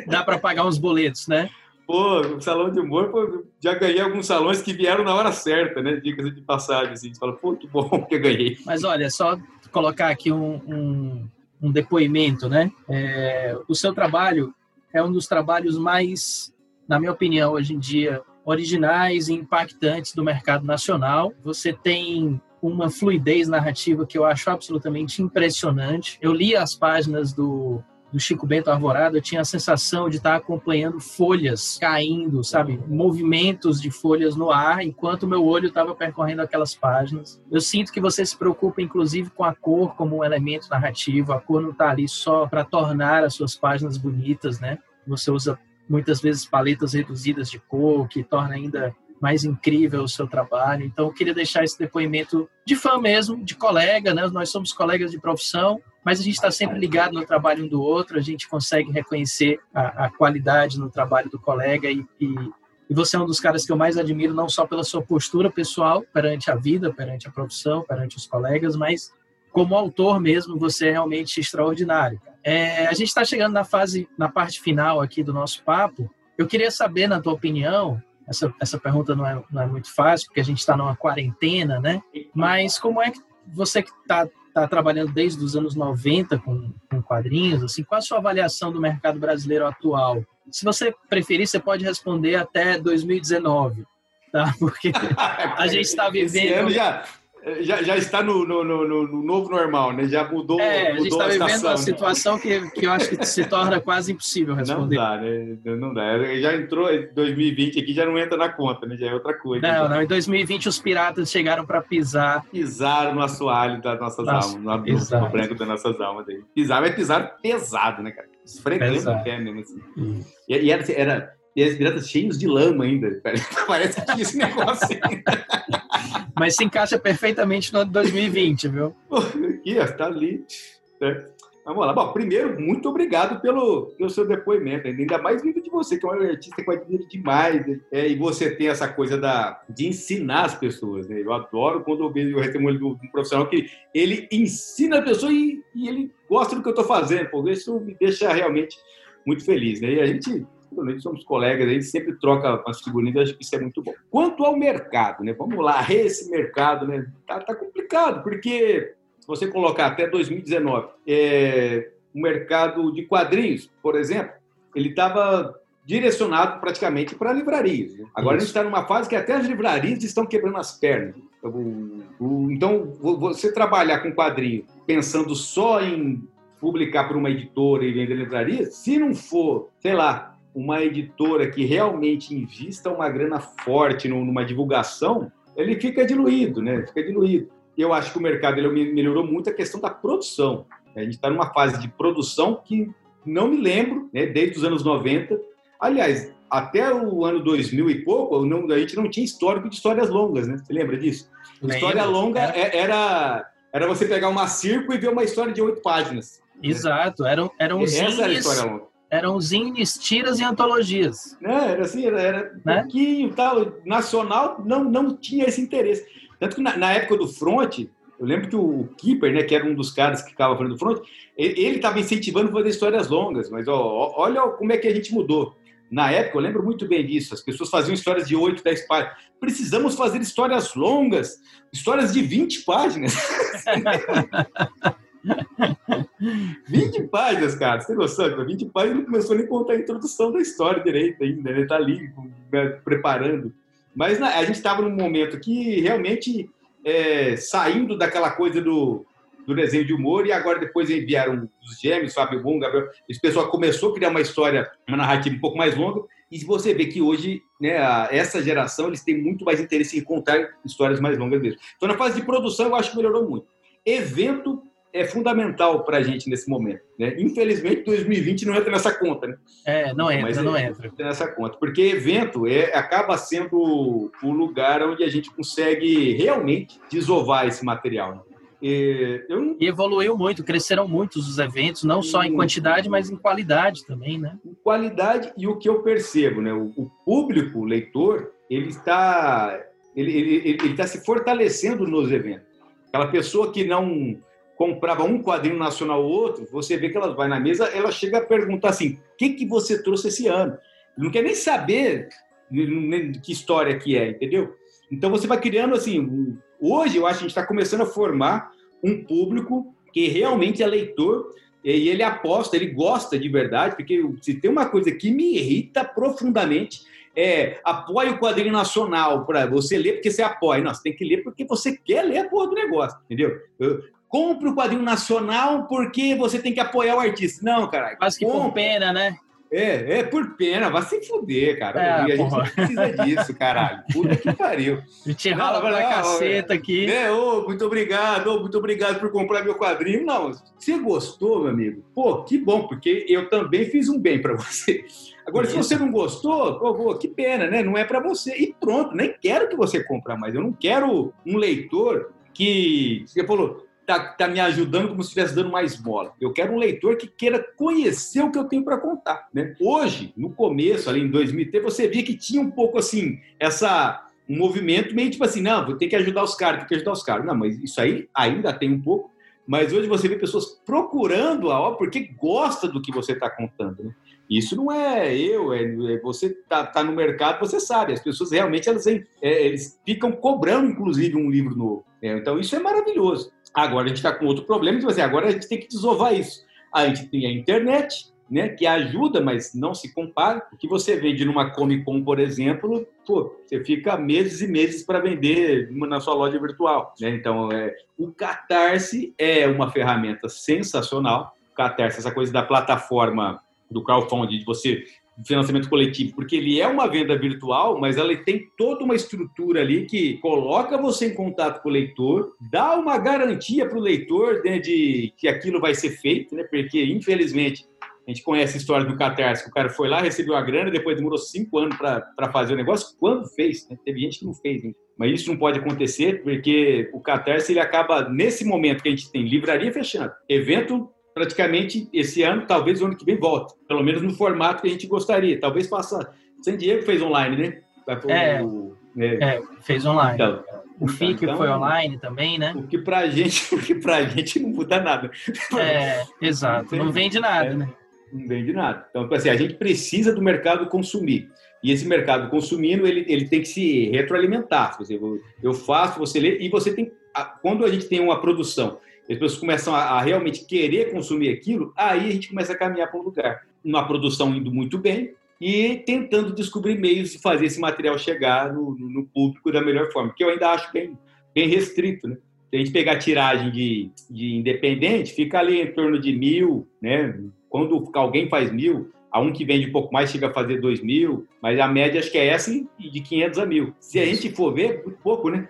A: Dá para pagar uns boletos, né?
B: Pô, o salão de humor, pô, já ganhei alguns salões que vieram na hora certa, né? Dicas de passagem, assim. Você fala, pô, que bom que eu ganhei.
A: Mas olha, só colocar aqui um, um, um depoimento, né? É, o seu trabalho é um dos trabalhos mais, na minha opinião, hoje em dia, originais e impactantes do mercado nacional. Você tem uma fluidez narrativa que eu acho absolutamente impressionante. Eu li as páginas do do Chico Bento Arvorado, eu tinha a sensação de estar acompanhando folhas caindo, sabe? Movimentos de folhas no ar, enquanto meu olho estava percorrendo aquelas páginas. Eu sinto que você se preocupa, inclusive, com a cor como um elemento narrativo. A cor não está ali só para tornar as suas páginas bonitas, né? Você usa muitas vezes paletas reduzidas de cor, que torna ainda mais incrível o seu trabalho. Então, eu queria deixar esse depoimento de fã mesmo, de colega, né? Nós somos colegas de profissão mas a gente está sempre ligado no trabalho um do outro, a gente consegue reconhecer a, a qualidade no trabalho do colega e, e, e, você é um dos caras que eu mais admiro, não só pela sua postura pessoal perante a vida, perante a profissão, perante os colegas, mas como autor mesmo, você é realmente extraordinário. É, a gente está chegando na fase, na parte final aqui do nosso papo. Eu queria saber, na tua opinião, essa, essa pergunta não é, não é muito fácil, porque a gente está numa quarentena, né? Mas como é que você que está está trabalhando desde os anos 90 com, com quadrinhos, assim, qual a sua avaliação do mercado brasileiro atual? Se você preferir, você pode responder até 2019, tá? Porque a gente está vivendo. Esse
B: ano já, já, já está no, no, no, no, novo normal, né? Já mudou.
A: É,
B: a gente
A: está vivendo uma situação que, que eu acho que se torna quase impossível responder.
B: Não dá, né? Não dá. Já entrou 2020 aqui, já não entra na conta, né? Já é outra coisa.
A: Não, não. Em 2020 os piratas chegaram para pisar.
B: Pisaram no assoalho das nossas Nossa, almas, no, no branco das nossas almas. Aí. Pisar, mas pisaram pesado, né, cara? Esfregando o pé mesmo, assim. E, e era, era e as piratas cheios de lama ainda. Parece que tinha esse negócio ainda.
A: Mas se encaixa perfeitamente no ano 2020, viu?
B: Aqui, ó, tá ali. É. Vamos lá. Bom, primeiro, muito obrigado pelo, pelo seu depoimento, ainda mais vindo de você, que é um artista que eu admiro demais. É, e você tem essa coisa da, de ensinar as pessoas. Né? Eu adoro quando eu vejo o testemunho de um profissional que ele ensina a pessoa e, e ele gosta do que eu estou fazendo. Pô, isso me deixa realmente muito feliz. Né? E a gente principalmente somos colegas, a gente sempre troca as figurinhas, acho que isso é muito bom. Quanto ao mercado, né? Vamos lá, esse mercado, né? Tá, tá complicado, porque se você colocar até 2019, é, o mercado de quadrinhos, por exemplo, ele estava direcionado praticamente para livrarias. Né? Agora isso. a gente está numa fase que até as livrarias estão quebrando as pernas. Então, você trabalhar com quadrinho pensando só em publicar para uma editora e vender livraria, se não for, sei lá, uma editora que realmente invista uma grana forte numa divulgação, ele fica diluído, né? Fica diluído. Eu acho que o mercado ele melhorou muito a questão da produção. A gente está numa fase de produção que não me lembro, né? Desde os anos 90. Aliás, até o ano 2000 e pouco, não, a gente não tinha histórico de histórias longas, né? Você lembra disso? Lembra. História longa é. era, era você pegar uma circo e ver uma história de oito páginas.
A: Exato, eram, eram Essa zines, era a história longa eram zines, tiras e antologias.
B: É, era assim, era, era né? pouquinho tal. Nacional não, não tinha esse interesse. Tanto que na, na, época do Front, eu lembro que o Keeper, né, que era um dos caras que ficava frente do Front, ele estava incentivando fazer histórias longas, mas ó, olha como é que a gente mudou. Na época, eu lembro muito bem disso, as pessoas faziam histórias de 8, 10 páginas. Precisamos fazer histórias longas, histórias de 20 páginas. 20 páginas, cara, você tem noção? 20 páginas não começou nem a contar a introdução da história direito ainda, ele tá ali né, preparando. Mas a gente estava num momento que realmente é, saindo daquela coisa do, do desenho de humor e agora depois enviaram os gêmeos, Fábio Bum, Gabriel. Esse pessoal começou a criar uma história, uma narrativa um pouco mais longa. E você vê que hoje, né, essa geração, eles têm muito mais interesse em contar histórias mais longas mesmo. Então, na fase de produção, eu acho que melhorou muito. Evento é fundamental para a gente nesse momento. Né? Infelizmente, 2020 não entra nessa conta. Né?
A: É, não entra, Mas não é, entra. entra.
B: nessa conta. Porque evento é, acaba sendo o lugar onde a gente consegue realmente desovar esse material. Né?
A: E, eu... e, evoluiu muito, cresceram muitos os eventos, não só em quantidade, mas em qualidade também, né?
B: Qualidade e o que eu percebo, né? O, o público, o leitor, ele está ele, ele, ele está se fortalecendo nos eventos. Aquela pessoa que não comprava um quadrinho nacional ou outro, você vê que ela vai na mesa, ela chega a perguntar assim: o que, que você trouxe esse ano? Não quer nem saber que história que é, entendeu? Então você vai criando assim. Hoje eu acho que a gente está começando a formar um público que realmente é leitor e ele aposta, ele gosta de verdade, porque se tem uma coisa que me irrita profundamente é apoie o quadrinho nacional para você ler porque você apoia. Não, você tem que ler porque você quer ler a porra do negócio, entendeu? Eu, compre o quadrinho nacional porque você tem que apoiar o artista. Não, caralho.
A: Quase que por pena, né?
B: É, é por pena, vai se fuder, cara. É, a gente não precisa disso, caralho. Puta que pariu.
A: A gente rala pra não, caceta aqui.
B: É, ô, muito obrigado, ô, muito obrigado por comprar meu quadrinho. Não, você gostou, meu amigo? Pô, que bom, porque eu também fiz um bem para você. Agora, Isso. se você não gostou, pô, que pena, né? Não é para você. E pronto, nem quero que você compre mais. Eu não quero um leitor que. Você falou, tá, tá me ajudando como se estivesse dando mais bola. Eu quero um leitor que queira conhecer o que eu tenho para contar. Né? Hoje, no começo, ali em 2003, você via que tinha um pouco assim, essa um movimento meio tipo assim, não, vou ter que ajudar os caras, tem que ajudar os caras. Não, mas isso aí ainda tem um pouco, mas hoje você vê pessoas procurando a obra porque gosta do que você está contando. Né? Isso não é eu, é, é você tá, tá, no mercado, você sabe. As pessoas realmente elas, é, eles ficam cobrando, inclusive, um livro novo. Né? Então isso é maravilhoso. Agora a gente está com outro problema, então, assim, agora a gente tem que desovar isso. A gente tem a internet, né, que ajuda, mas não se compara. O que você vende numa Comic Con, por exemplo, pô, você fica meses e meses para vender na sua loja virtual. Né? Então, é, o Catarse é uma ferramenta sensacional. O Catarse, essa coisa da plataforma do crowdfunding, de você financiamento coletivo, porque ele é uma venda virtual, mas ela tem toda uma estrutura ali que coloca você em contato com o leitor, dá uma garantia para o leitor né, de que aquilo vai ser feito, né? Porque infelizmente a gente conhece a história do Catarse, que o cara foi lá, recebeu a grana, depois demorou cinco anos para fazer o negócio. Quando fez? Né? Teve gente que não fez, hein? mas isso não pode acontecer porque o Catarse ele acaba nesse momento que a gente tem livraria fechando, evento praticamente esse ano, talvez o ano que vem volte, pelo menos no formato que a gente gostaria. Talvez faça. San Diego fez online, né?
A: É, o, é, é, fez online. Então, o FIC então, foi online também, né?
B: O que pra gente, o que pra gente não muda nada.
A: É, exato. Não vende nada, é, né?
B: Não vende nada. Então, assim, a gente precisa do mercado consumir. E esse mercado consumindo, ele, ele tem que se retroalimentar. Eu faço, você lê, e você tem. Quando a gente tem uma produção as pessoas começam a, a, realmente querer consumir aquilo, aí a gente começa a caminhar para um lugar. Uma produção indo muito bem e tentando descobrir meios de fazer esse material chegar no, no público da melhor forma, que eu ainda acho bem, bem restrito, né? Se a gente pegar a tiragem de, de independente, fica ali em torno de mil, né? Quando alguém faz mil, a um que vende um pouco mais chega a fazer 2 mil, mas a média acho que é essa de 500 a mil. Se a gente for ver, muito pouco, né?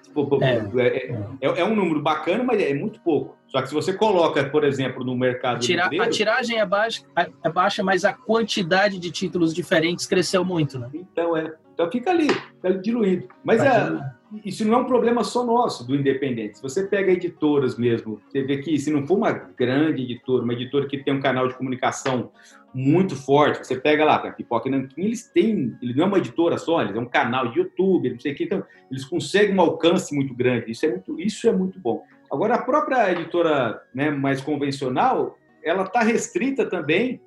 B: É, é, é, é um número bacana, mas é muito pouco. Só que se você coloca, por exemplo, no mercado.
A: Tira, a tiragem é baixa, é baixa, mas a quantidade de títulos diferentes cresceu muito, né?
B: Então é. Então fica ali, fica diluído. Mas é, isso não é um problema só nosso, do independente. Se você pega editoras mesmo, você vê que se não for uma grande editora, uma editora que tem um canal de comunicação muito forte, você pega lá, a Pipoca e Nanquim, eles têm, ele não é uma editora só, eles é um canal de YouTube, não sei o que, então eles conseguem um alcance muito grande, isso é muito, isso é muito bom. Agora, a própria editora né, mais convencional, ela está restrita também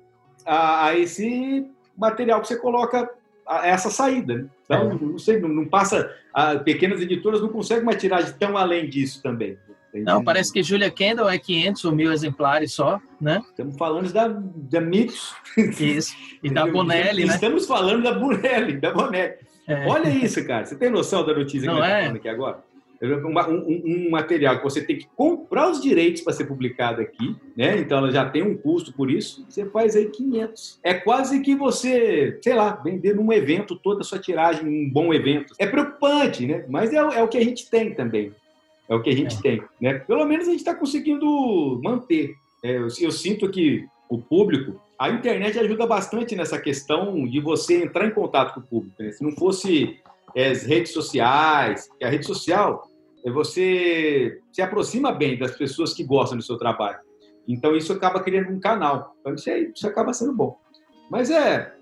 B: a, a, esse material que você coloca, a, essa saída. Né? Então, é. não sei, não, não passa. A, pequenas editoras não conseguem uma tiragem tão além disso também.
A: Não, parece que Julia Kendall é 500 ou 1000 exemplares só, né?
B: Estamos falando da, da Mitos.
A: Isso, e da Bonelli,
B: né? Estamos falando da Bonelli, da Bonelli. É. Olha isso, cara. Você tem noção da notícia
A: Não
B: que
A: eu
B: é? falando aqui agora? Um, um, material que você tem que comprar os direitos para ser publicado aqui, né? Então ela já tem um custo por isso. Você faz aí 500. É quase que você, sei lá, vender num evento toda a sua tiragem, um bom evento. É preocupante, né? Mas é, é o que a gente tem também. É o que a gente é. tem, né? Pelo menos a gente está conseguindo manter. É, eu, eu, sinto que o público, a internet ajuda bastante nessa questão de você entrar em contato com o público. Né? Se não fosse é, as redes sociais, a rede social, é você se aproxima bem das pessoas que gostam do seu trabalho. Então isso acaba criando um canal. Então isso, aí, isso acaba sendo bom. Mas é,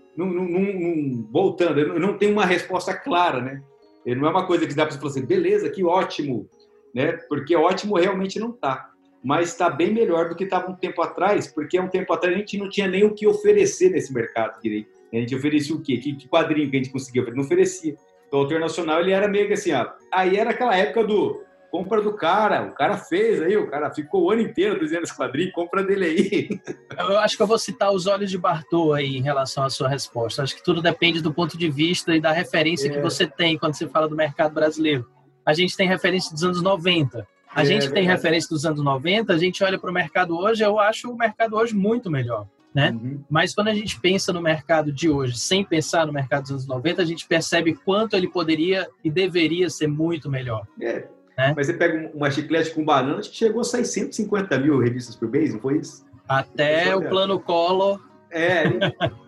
B: voltando, eu não tenho uma resposta clara, né? Não é uma coisa que dá para você falar assim, beleza, que ótimo, né? Porque ótimo realmente não está. Mas está bem melhor do que estava um tempo atrás, porque há um tempo atrás a gente não tinha nem o que oferecer nesse mercado direito. A gente oferecia o quê? Que, quadrinho que a gente conseguia? Não oferecia. Então, o autor nacional, ele era meio que assim, ó, aí era aquela época do compra do cara, o cara fez aí, o cara ficou o ano inteiro desenhando esse quadrinho, compra dele aí.
A: Eu acho que eu vou citar os olhos de Bartô aí em relação à sua resposta. Acho que tudo depende do ponto de vista e da referência é. que você tem quando você fala do mercado brasileiro. A gente tem referência dos anos 90. A é, gente é tem referência dos anos 90, a gente olha para o mercado hoje, eu acho o mercado hoje muito melhor. Né? Uhum. Mas quando a gente pensa no mercado de hoje, sem pensar no mercado dos anos 90, a gente percebe quanto ele poderia e deveria ser muito melhor.
B: É, né? Mas você pega uma chiclete com banana, acho que chegou a 650 mil revistas por mês, não foi isso?
A: Até o plano Collor.
B: É,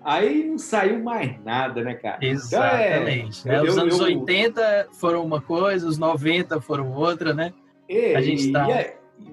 B: aí não saiu mais nada, né, cara?
A: Exatamente. Então, é, né? Os eu, anos eu, 80 foram uma coisa, os 90 foram outra, né?
B: É, a gente tá...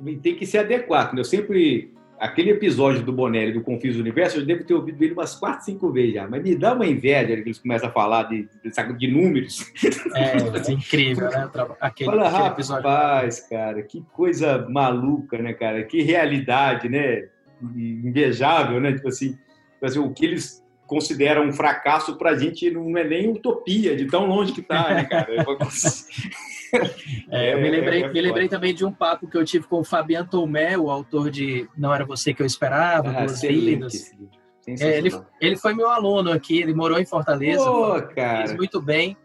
B: e tem que se adequar. Eu sempre aquele episódio do Bonelli, do Confis Universo, eu devo ter ouvido ele umas quatro, cinco vezes já, mas me dá uma inveja que eles começam a falar de, de, de números.
A: É, é incrível, né?
B: Aquele, Fala, aquele episódio. rapaz, cara, que coisa maluca, né, cara? Que realidade, né? Invejável, né? Tipo assim, tipo assim o que eles consideram um fracasso pra gente não é nem utopia, de tão longe que tá, né, cara?
A: É, eu me lembrei, é, é me lembrei também de um papo que eu tive com o Fabiano Tomé, o autor de Não Era Você Que Eu Esperava, ah, Duas Vidas. É, ele, ele foi meu aluno aqui, ele morou em Fortaleza.
B: Pô.
A: Fez muito bem.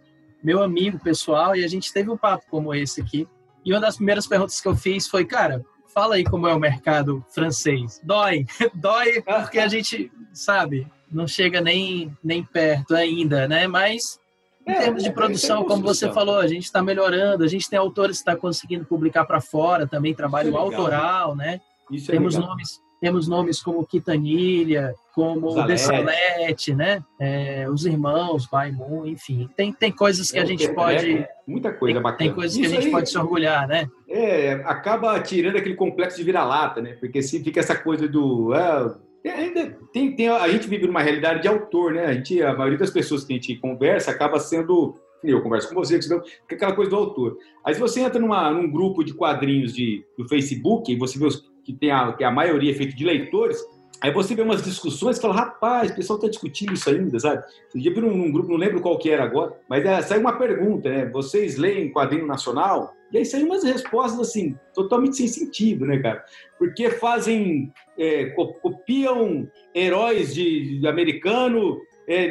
A: Meu amigo pessoal, e a gente teve um papo como esse aqui. E uma das primeiras perguntas que eu fiz foi, cara, fala aí como é o mercado francês. Dói, dói porque a gente, sabe, não chega nem, nem perto ainda, né? Mas em é, termos de é, produção, como você falou, a gente está melhorando, a gente tem autores que está conseguindo publicar para fora também, trabalho é autoral, né? Isso temos é nomes temos nomes como Quintanilha, como Salete. Salete, né? É, os irmãos, Baimun, enfim. Tem, tem coisas que a gente pode.
B: muita coisa
A: tem,
B: bacana.
A: Tem coisas Isso que a gente aí, pode se orgulhar, né?
B: É, acaba tirando aquele complexo de vira-lata, né? Porque se fica essa coisa do. Ah, ainda tem, tem, a gente vive numa realidade de autor, né? A, gente, a maioria das pessoas que a gente conversa acaba sendo. Eu converso com você, que é aquela coisa do autor. Aí se você entra numa, num grupo de quadrinhos de, do Facebook e você vê os, que tem a, que a maioria é feito de leitores, aí você vê umas discussões e fala, rapaz, o pessoal está discutindo isso ainda, sabe? Esse dia num, num grupo, não lembro qual que era agora, mas é, saiu uma pergunta, né? Vocês leem quadrinho nacional? E aí saem umas respostas assim, totalmente sem sentido, né, cara? Porque fazem, é, copiam heróis de, de americano. É,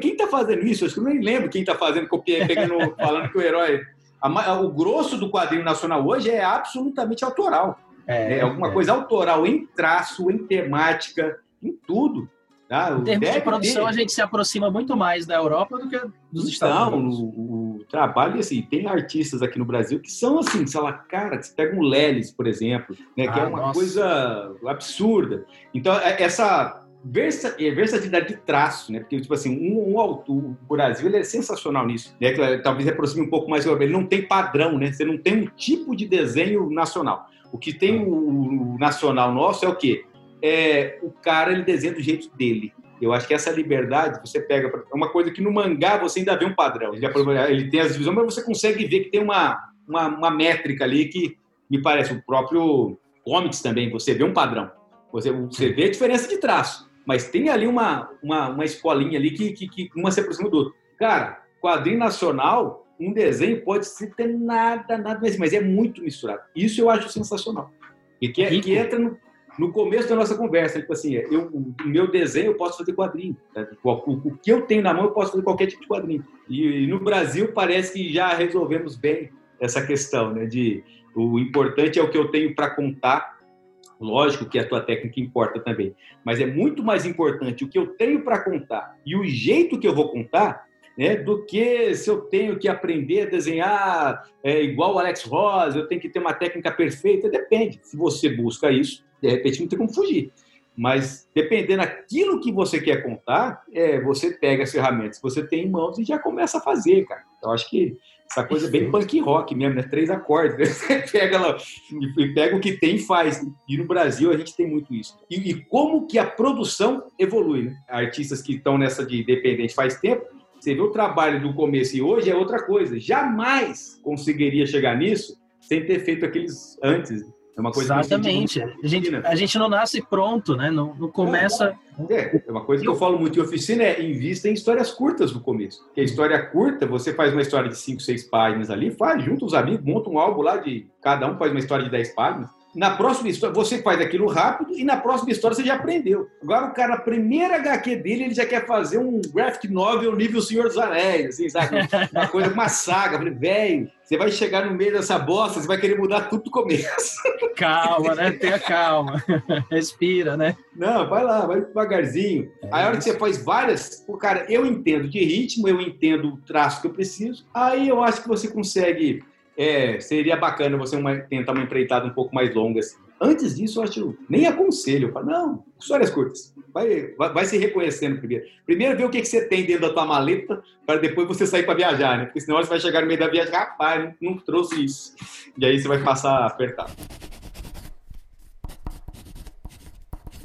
B: quem tá fazendo isso? Acho que eu nem lembro quem tá fazendo, copia, pegando, falando que o herói. A, o grosso do quadrinho nacional hoje é absolutamente autoral. É, né? alguma é. coisa autoral em traço, em temática, em tudo.
A: Tá? Em termos de produção, ter... a gente se aproxima muito mais da Europa do que dos então, Estados Unidos.
B: O, o trabalho, assim, tem artistas aqui no Brasil que são assim, sei lá, cara, você pega um Lelis, por exemplo, né, ah, que é ah, uma nossa. coisa absurda. Então, é, essa versa, é, versatilidade de traço, né? Porque, tipo assim, um, um autor, o Brasil, ele é sensacional nisso, né? Que, talvez aproxime um pouco mais, ele não tem padrão, né? Você não tem um tipo de desenho nacional. O que tem o, o nacional nosso é o quê? é, o cara ele desenha do jeito dele. Eu acho que essa liberdade você pega é uma coisa que no mangá você ainda vê um padrão. Ele, ele tem as divisões, mas você consegue ver que tem uma, uma, uma, métrica ali que me parece o próprio comics também. Você vê um padrão. Você, você vê a diferença de traço, mas tem ali uma, uma, uma escolinha ali que, que, que uma se aproxima do outro. Cara, quadrinho nacional, um desenho pode ser ter nada, nada mais, mas é muito misturado. Isso eu acho sensacional. E que, é, que entra no, no começo da nossa conversa, tipo assim, eu, o meu desenho eu posso fazer quadrinho. Né? O, o, o, que eu tenho na mão eu posso fazer qualquer tipo de quadrinho. E, e, no Brasil parece que já resolvemos bem essa questão, né? De o importante é o que eu tenho para contar. Lógico que a tua técnica importa também, mas é muito mais importante o que eu tenho para contar e o jeito que eu vou contar né, do que se eu tenho que aprender a desenhar é, igual o Alex Ross, eu tenho que ter uma técnica perfeita. Depende. Se você busca isso, de repente não tem como fugir. Mas dependendo daquilo que você quer contar, é, você pega as ferramentas que você tem em mãos e já começa a fazer, cara. Então acho que essa coisa é bem punk rock mesmo, né? Três acordes. Né? Você pega lá e pega o que tem e faz. E no Brasil a gente tem muito isso. E, e como que a produção evolui, né? Artistas que estão nessa de independente faz tempo, você vê o trabalho do começo e hoje é outra coisa. Jamais conseguiria chegar nisso sem ter feito aqueles antes.
A: É uma coisa Exatamente. A gente, a gente não nasce pronto, né? Não, não começa.
B: É, é uma coisa que eu falo muito em oficina é invista em histórias curtas no começo. Porque a história curta, você faz uma história de 5, 6 páginas ali, faz, junta os amigos, monta um álbum lá de. Cada um faz uma história de 10 páginas na próxima história, você faz aquilo rápido e na próxima história você já aprendeu. Agora o cara, a primeira HQ dele, ele já quer fazer um graphic novel nível Senhor dos Anéis, assim, sabe? Uma coisa, uma saga. velho, você vai chegar no meio dessa bosta, você vai querer mudar tudo do começo.
A: Calma, né? Tenha calma. Respira, né?
B: Não, vai lá, vai devagarzinho. É aí a hora que você faz várias, o cara, eu entendo de ritmo, eu entendo o traço que eu preciso, aí eu acho que você consegue é, seria bacana você uma, tentar uma empreitada um pouco mais longa. Assim. Antes disso, eu acho, nem aconselho. Eu falo, não, histórias curtas. Vai, vai, vai, se reconhecendo primeiro. Primeiro ver o que, que você tem dentro da tua maleta, para depois você sair para viajar, né? Porque senão você vai chegar no meio da viagem, rapaz, não, não trouxe isso. E aí você vai passar apertado.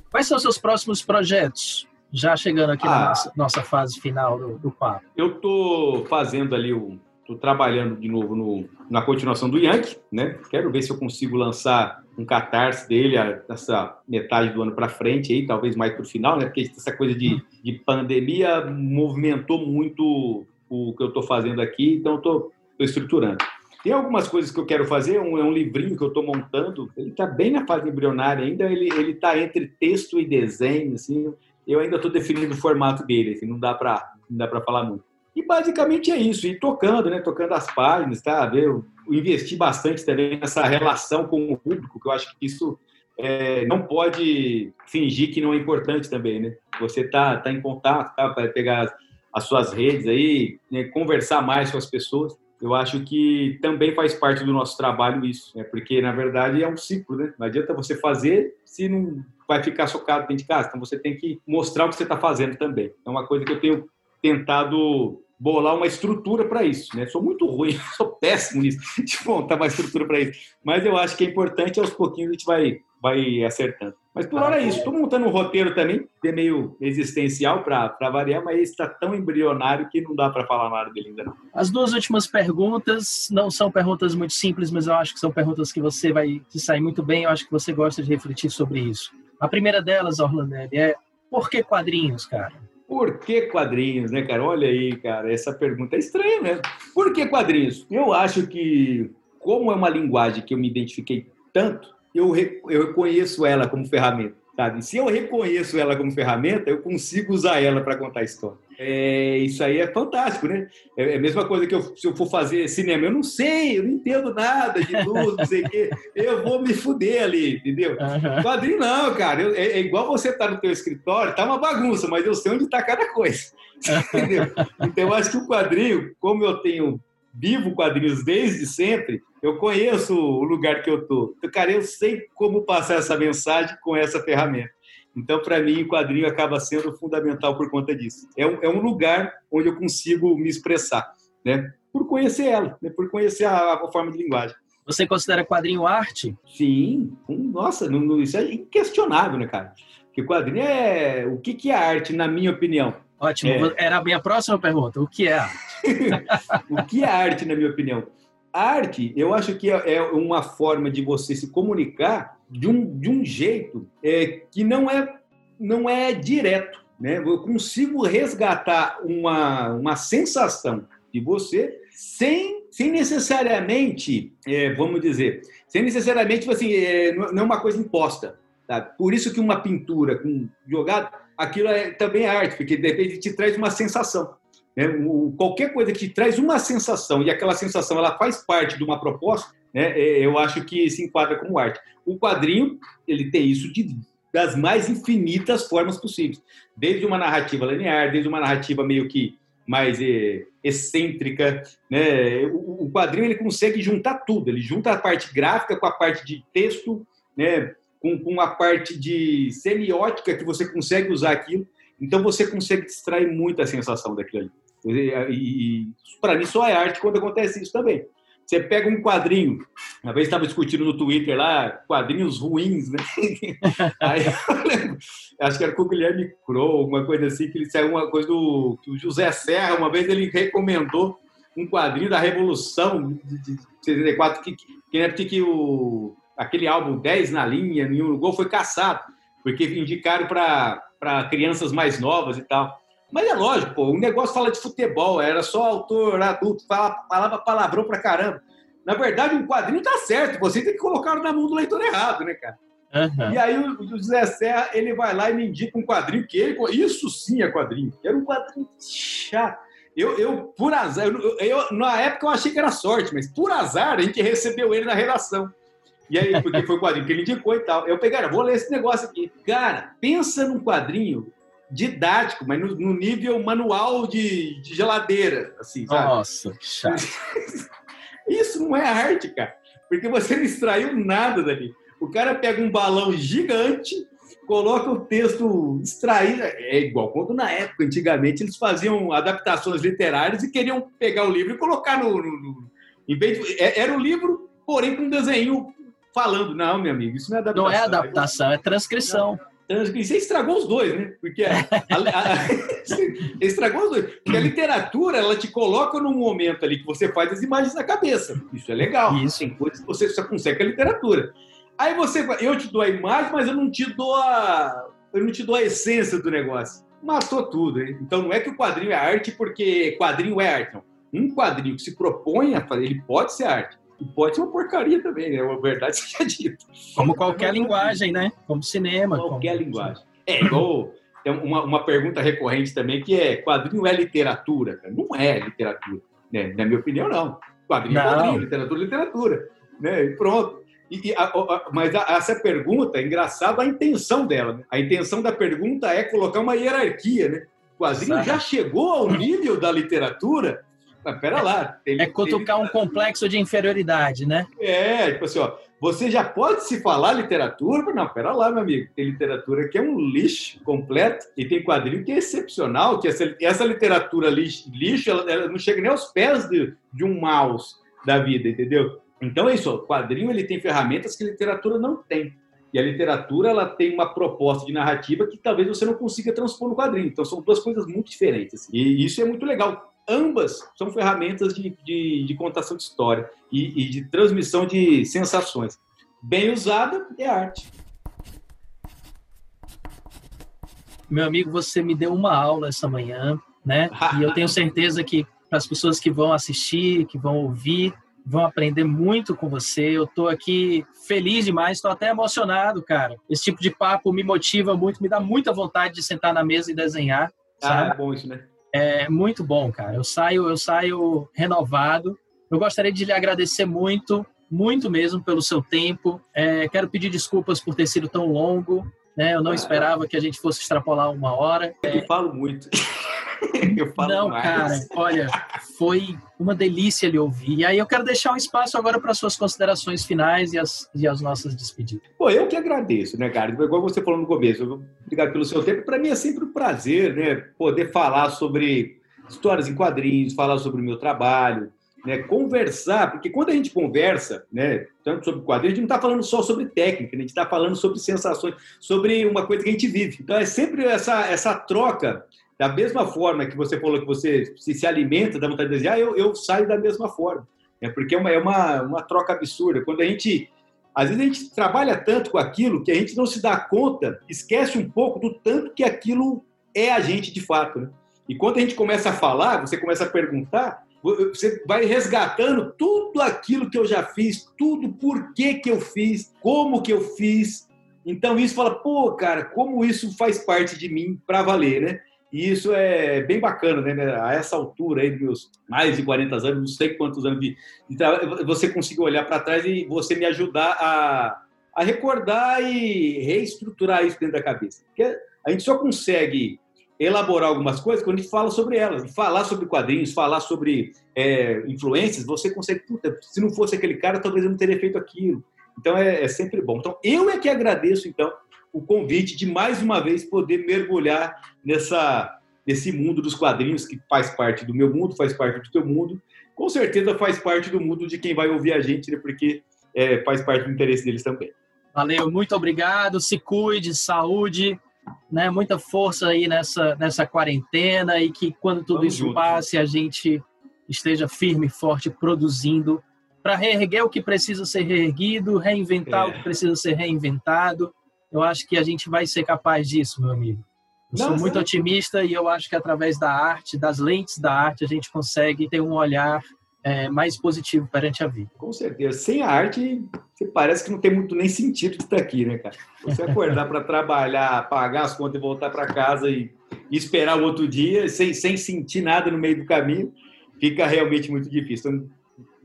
A: Quais são os seus próximos projetos? Já chegando aqui ah, na nossa, nossa, fase final do, do papo.
B: Eu estou fazendo ali o Estou trabalhando de novo no, na continuação do Yankee, né? Quero ver se eu consigo lançar um catarse dele essa metade do ano para frente aí, talvez mais para o final, né? Porque essa coisa de, de pandemia movimentou muito o que eu estou fazendo aqui, então estou estruturando. Tem algumas coisas que eu quero fazer, um, é um livrinho que eu estou montando, ele está bem na fase embrionária ainda, ele está entre texto e desenho, assim, eu ainda estou definindo o formato dele, assim, não dá para não dá para falar muito. E basicamente é isso, e tocando, né? Tocando as páginas, tá? Eu investi bastante também nessa relação com o público, que eu acho que isso é, não pode fingir que não é importante também, né? Você tá, tá em contato, tá? Para pegar as suas redes aí, né? conversar mais com as pessoas. Eu acho que também faz parte do nosso trabalho isso, né? Porque na verdade é um ciclo, né? Não adianta você fazer se não vai ficar socado dentro de casa. Então você tem que mostrar o que você está fazendo também. É uma coisa que eu tenho tentado bolar uma estrutura para isso, né? Sou muito ruim, sou péssimo nisso, de montar uma estrutura para isso. Mas eu acho que é importante, aos pouquinhos a gente vai, vai acertando. Mas por hora é isso. Estou montando um roteiro também, que é meio existencial para variar, mas está tão embrionário que não dá para falar nada dele ainda não.
A: As duas últimas perguntas não são perguntas muito simples, mas eu acho que são perguntas que você vai se sair muito bem. Eu acho que você gosta de refletir sobre isso. A primeira delas, Orlandelli, é por que quadrinhos, cara?
B: Por que quadrinhos, né, cara? Olha aí, cara, essa pergunta é estranha mesmo. Por que quadrinhos? Eu acho que, como é uma linguagem que eu me identifiquei tanto, eu, eu reconheço ela como ferramenta. Sabe? Se eu reconheço ela como ferramenta, eu consigo usar ela para contar história. É, isso aí é fantástico, né? É, é a mesma coisa que eu, se eu for fazer cinema, eu não sei, eu não entendo nada de luz, não sei o quê, eu vou me fuder ali, entendeu? Uhum. Quadrinho não, cara, eu, é, é, igual você tá no teu escritório, tá uma bagunça, mas eu sei onde tá cada coisa, entendeu? Então eu acho que o quadrinho, como eu tenho vivo quadrinhos desde sempre, eu conheço o lugar que eu tô. Então, cara, eu sei como passar essa mensagem com essa ferramenta. Então, para mim, o quadrinho acaba sendo fundamental por conta disso. É um, é um lugar onde eu consigo me expressar, né? Por conhecer ela, né? por conhecer a, a forma de linguagem.
A: Você considera quadrinho arte?
B: Sim. Nossa, não, não, isso é inquestionável, né, cara? Porque quadrinho é... O que, que é arte, na minha opinião?
A: Ótimo. É... Era a minha próxima pergunta. O que é arte?
B: o que é arte, na minha opinião? Arte, eu acho que é, é uma forma de você se comunicar de um, de um jeito é, que não é, não é direto. Né? Eu consigo resgatar uma, uma sensação de você sem, sem necessariamente, é, vamos dizer, sem necessariamente, tipo assim, é, não é uma coisa imposta. Tá? Por isso que uma pintura com jogado, aquilo é, também é arte, porque de repente te traz uma sensação. Né? Qualquer coisa que te traz uma sensação e aquela sensação ela faz parte de uma proposta, né? É, eu acho que se enquadra como arte. O quadrinho ele tem isso de das mais infinitas formas possíveis, desde uma narrativa linear, desde uma narrativa meio que mais é, excêntrica, né? O, o, quadrinho ele consegue juntar tudo, ele junta a parte gráfica com a parte de texto, né? Com, com a parte de semiótica que você consegue usar aquilo, então você consegue extrair muita sensação daquilo ali. E, e para mim só é arte quando acontece isso também. Você pega um quadrinho, uma vez estava discutindo no Twitter lá, quadrinhos ruins, né? Aí, acho que era com o Guilherme Crow, alguma coisa assim, que ele saiu uma coisa do que o José Serra, uma vez ele recomendou um quadrinho da Revolução de, 64, que, que, que, que o, aquele álbum 10 na linha, nenhum gol foi caçado, porque indicaram para crianças mais novas e tal. Mas é lógico, pô, o negócio fala de futebol, era só autor adulto, falava, falava palavrão pra caramba. Na verdade, um quadrinho tá certo, você tem que colocar na mão do leitor errado, né, cara? Uhum. E aí o José Serra, ele vai lá e me indica um quadrinho que ele... Isso sim é quadrinho. Era um quadrinho chato. Eu, eu por azar, eu, eu, na época eu achei que era sorte, mas por azar a gente recebeu ele na redação. E aí, porque foi o quadrinho que ele indicou e tal. Eu peguei, cara, vou ler esse negócio aqui. Cara, pensa num quadrinho didático, mas no, no nível manual de, de, geladeira, assim, sabe?
A: Nossa, chato.
B: Isso não é arte, cara, porque você não extraiu nada dali. O cara pega um balão gigante, coloca o texto extraído, é igual quando na época, antigamente, eles faziam adaptações literárias e queriam pegar o livro e colocar no... no, no em vez de, é, era o livro, porém com um desenho falando. Não, meu amigo, isso não é adaptação.
A: Não é adaptação, é transcrição.
B: E você estragou os dois, né? Porque a, a, a, estragou os dois. Porque a literatura, ela te coloca num momento ali que você faz as imagens na cabeça. Isso é legal. Isso. Tem coisas que você só consegue com a literatura. Aí você, eu te dou a imagem, mas eu não te dou a, eu não te dou a essência do negócio. Matou tudo, hein? Então não é que o quadrinho é arte porque quadrinho é arte. Não. Um quadrinho que se propõe a fazer, ele pode ser arte. E pode ser uma porcaria também, né? Uma verdade seja dita.
A: Como qualquer linguagem, né? Como cinema.
B: Qualquer
A: como...
B: linguagem. É, igual. Tem uma, uma pergunta recorrente também que é: quadrinho é literatura? Não é literatura. Né? Na minha opinião, não. Quadrinho é quadrinho, literatura é literatura. Né? E pronto. E, e a, a, mas a, essa pergunta, é engraçado a intenção dela. Né? A intenção da pergunta é colocar uma hierarquia, né? O quadrinho Exato. já chegou ao nível da literatura mas pera lá.
A: Tem, é cutucar tem... um complexo de inferioridade, né?
B: É, tipo assim, ó, você já pode se falar literatura, mas não, pera lá, meu amigo. Tem literatura que é um lixo completo e tem quadrinho que é excepcional, que essa, essa literatura lixo, lixo ela, ela, não chega nem aos pés de, de um mouse da vida, entendeu? Então é isso, o quadrinho ele tem ferramentas que a literatura não tem. E a literatura ela tem uma proposta de narrativa que talvez você não consiga transpor no quadrinho. Então são duas coisas muito diferentes. Assim. E isso é muito legal ambas são ferramentas de, de, de contação de história e, e, de transmissão de sensações. Bem usada é arte.
A: Meu amigo, você me deu uma aula essa manhã, né? E eu tenho certeza que para as pessoas que vão assistir, que vão ouvir, vão aprender muito com você. Eu estou aqui feliz demais, estou até emocionado, cara. Esse tipo de papo me motiva muito, me dá muita vontade de sentar na mesa e desenhar.
B: Ah, sabe? é bom isso, né?
A: É muito bom, cara. Eu saio, eu saio renovado. Eu gostaria de lhe agradecer muito, muito mesmo pelo seu tempo. É, quero pedir desculpas por ter sido tão longo. Né? Eu não esperava que a gente fosse extrapolar uma hora.
B: Eu é... falo muito.
A: eu falo Não, mais. cara, olha, foi uma delícia lhe ouvir. E aí eu quero deixar um espaço agora para suas considerações finais e as, e as nossas despedidas.
B: Pô, eu que agradeço, né, cara? Igual você falou no começo, obrigado pelo seu tempo. Para mim é sempre um prazer, né, poder falar sobre histórias em quadrinhos, falar sobre o meu trabalho, né, conversar, porque quando a gente conversa, né, tanto sobre quadrinhos, a gente não está falando só sobre técnica, né, a gente está falando sobre sensações, sobre uma coisa que a gente vive. Então é sempre essa, essa troca da mesma forma que você falou que você se, se alimenta da vontade de desenhar, eu, eu saio da mesma forma. É porque é uma, é uma, uma troca absurda. Quando a gente. Às vezes a gente trabalha tanto com aquilo que a gente não se dá conta, esquece um pouco do tanto que aquilo é a gente de fato. Né? E quando a gente começa a falar, você começa a perguntar, você vai resgatando tudo aquilo que eu já fiz, tudo por que, que eu fiz, como que eu fiz. Então isso fala, pô, cara, como isso faz parte de mim para valer, né? E isso é bem bacana, né? A essa altura aí, dos meus mais de 40 anos, não sei quantos anos de. Então, você conseguir olhar para trás e você me ajudar a, a recordar e reestruturar isso dentro da cabeça. Porque a gente só consegue elaborar algumas coisas quando a gente fala sobre elas. Falar sobre quadrinhos, falar sobre é, influências, você consegue, puta, se não fosse aquele cara, talvez eu não teria feito aquilo. Então é, é, sempre bom. Então eu é que agradeço então o convite de mais uma vez poder mergulhar nessa nesse mundo dos quadrinhos que faz parte do meu mundo, faz parte do teu mundo, com certeza faz parte do mundo de quem vai ouvir a gente, né, porque é, faz parte do interesse deles também.
A: Valeu, muito obrigado. Se cuide, saúde, né? Muita força aí nessa nessa quarentena e que quando tudo Vamos isso junto. passe a gente esteja firme e forte produzindo para reerguer o que precisa ser reerguido, reinventar é. o que precisa ser reinventado. Eu acho que a gente vai ser capaz disso, meu amigo. Eu sou muito otimista e eu acho que através da arte, das lentes da arte, a gente consegue ter um olhar é, mais positivo perante a vida.
B: Com certeza. Sem a arte, você parece que não tem muito nem sentido de estar aqui, né, cara? Você acordar para trabalhar, pagar as contas e voltar para casa e, esperar o outro dia, sem, sem sentir nada no meio do caminho, fica realmente muito difícil. Então,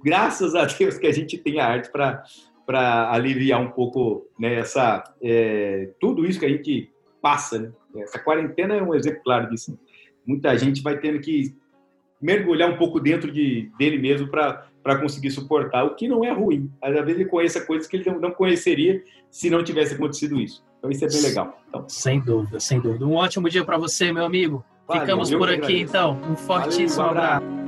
B: graças a Deus que a gente tem a arte para aliviar um pouco né, essa, é, tudo isso que a gente passa. Né? Essa quarentena é um exemplo claro disso. Muita gente vai tendo que mergulhar um pouco dentro de, dele mesmo para conseguir suportar, o que não é ruim. Às vezes ele conhece coisas que ele não conheceria se não tivesse acontecido isso. Então isso é bem legal. Então.
A: Sem dúvida, sem dúvida. Um ótimo dia para você, meu amigo. Valeu, Ficamos por aqui então. Um fortíssimo Valeu, um abraço.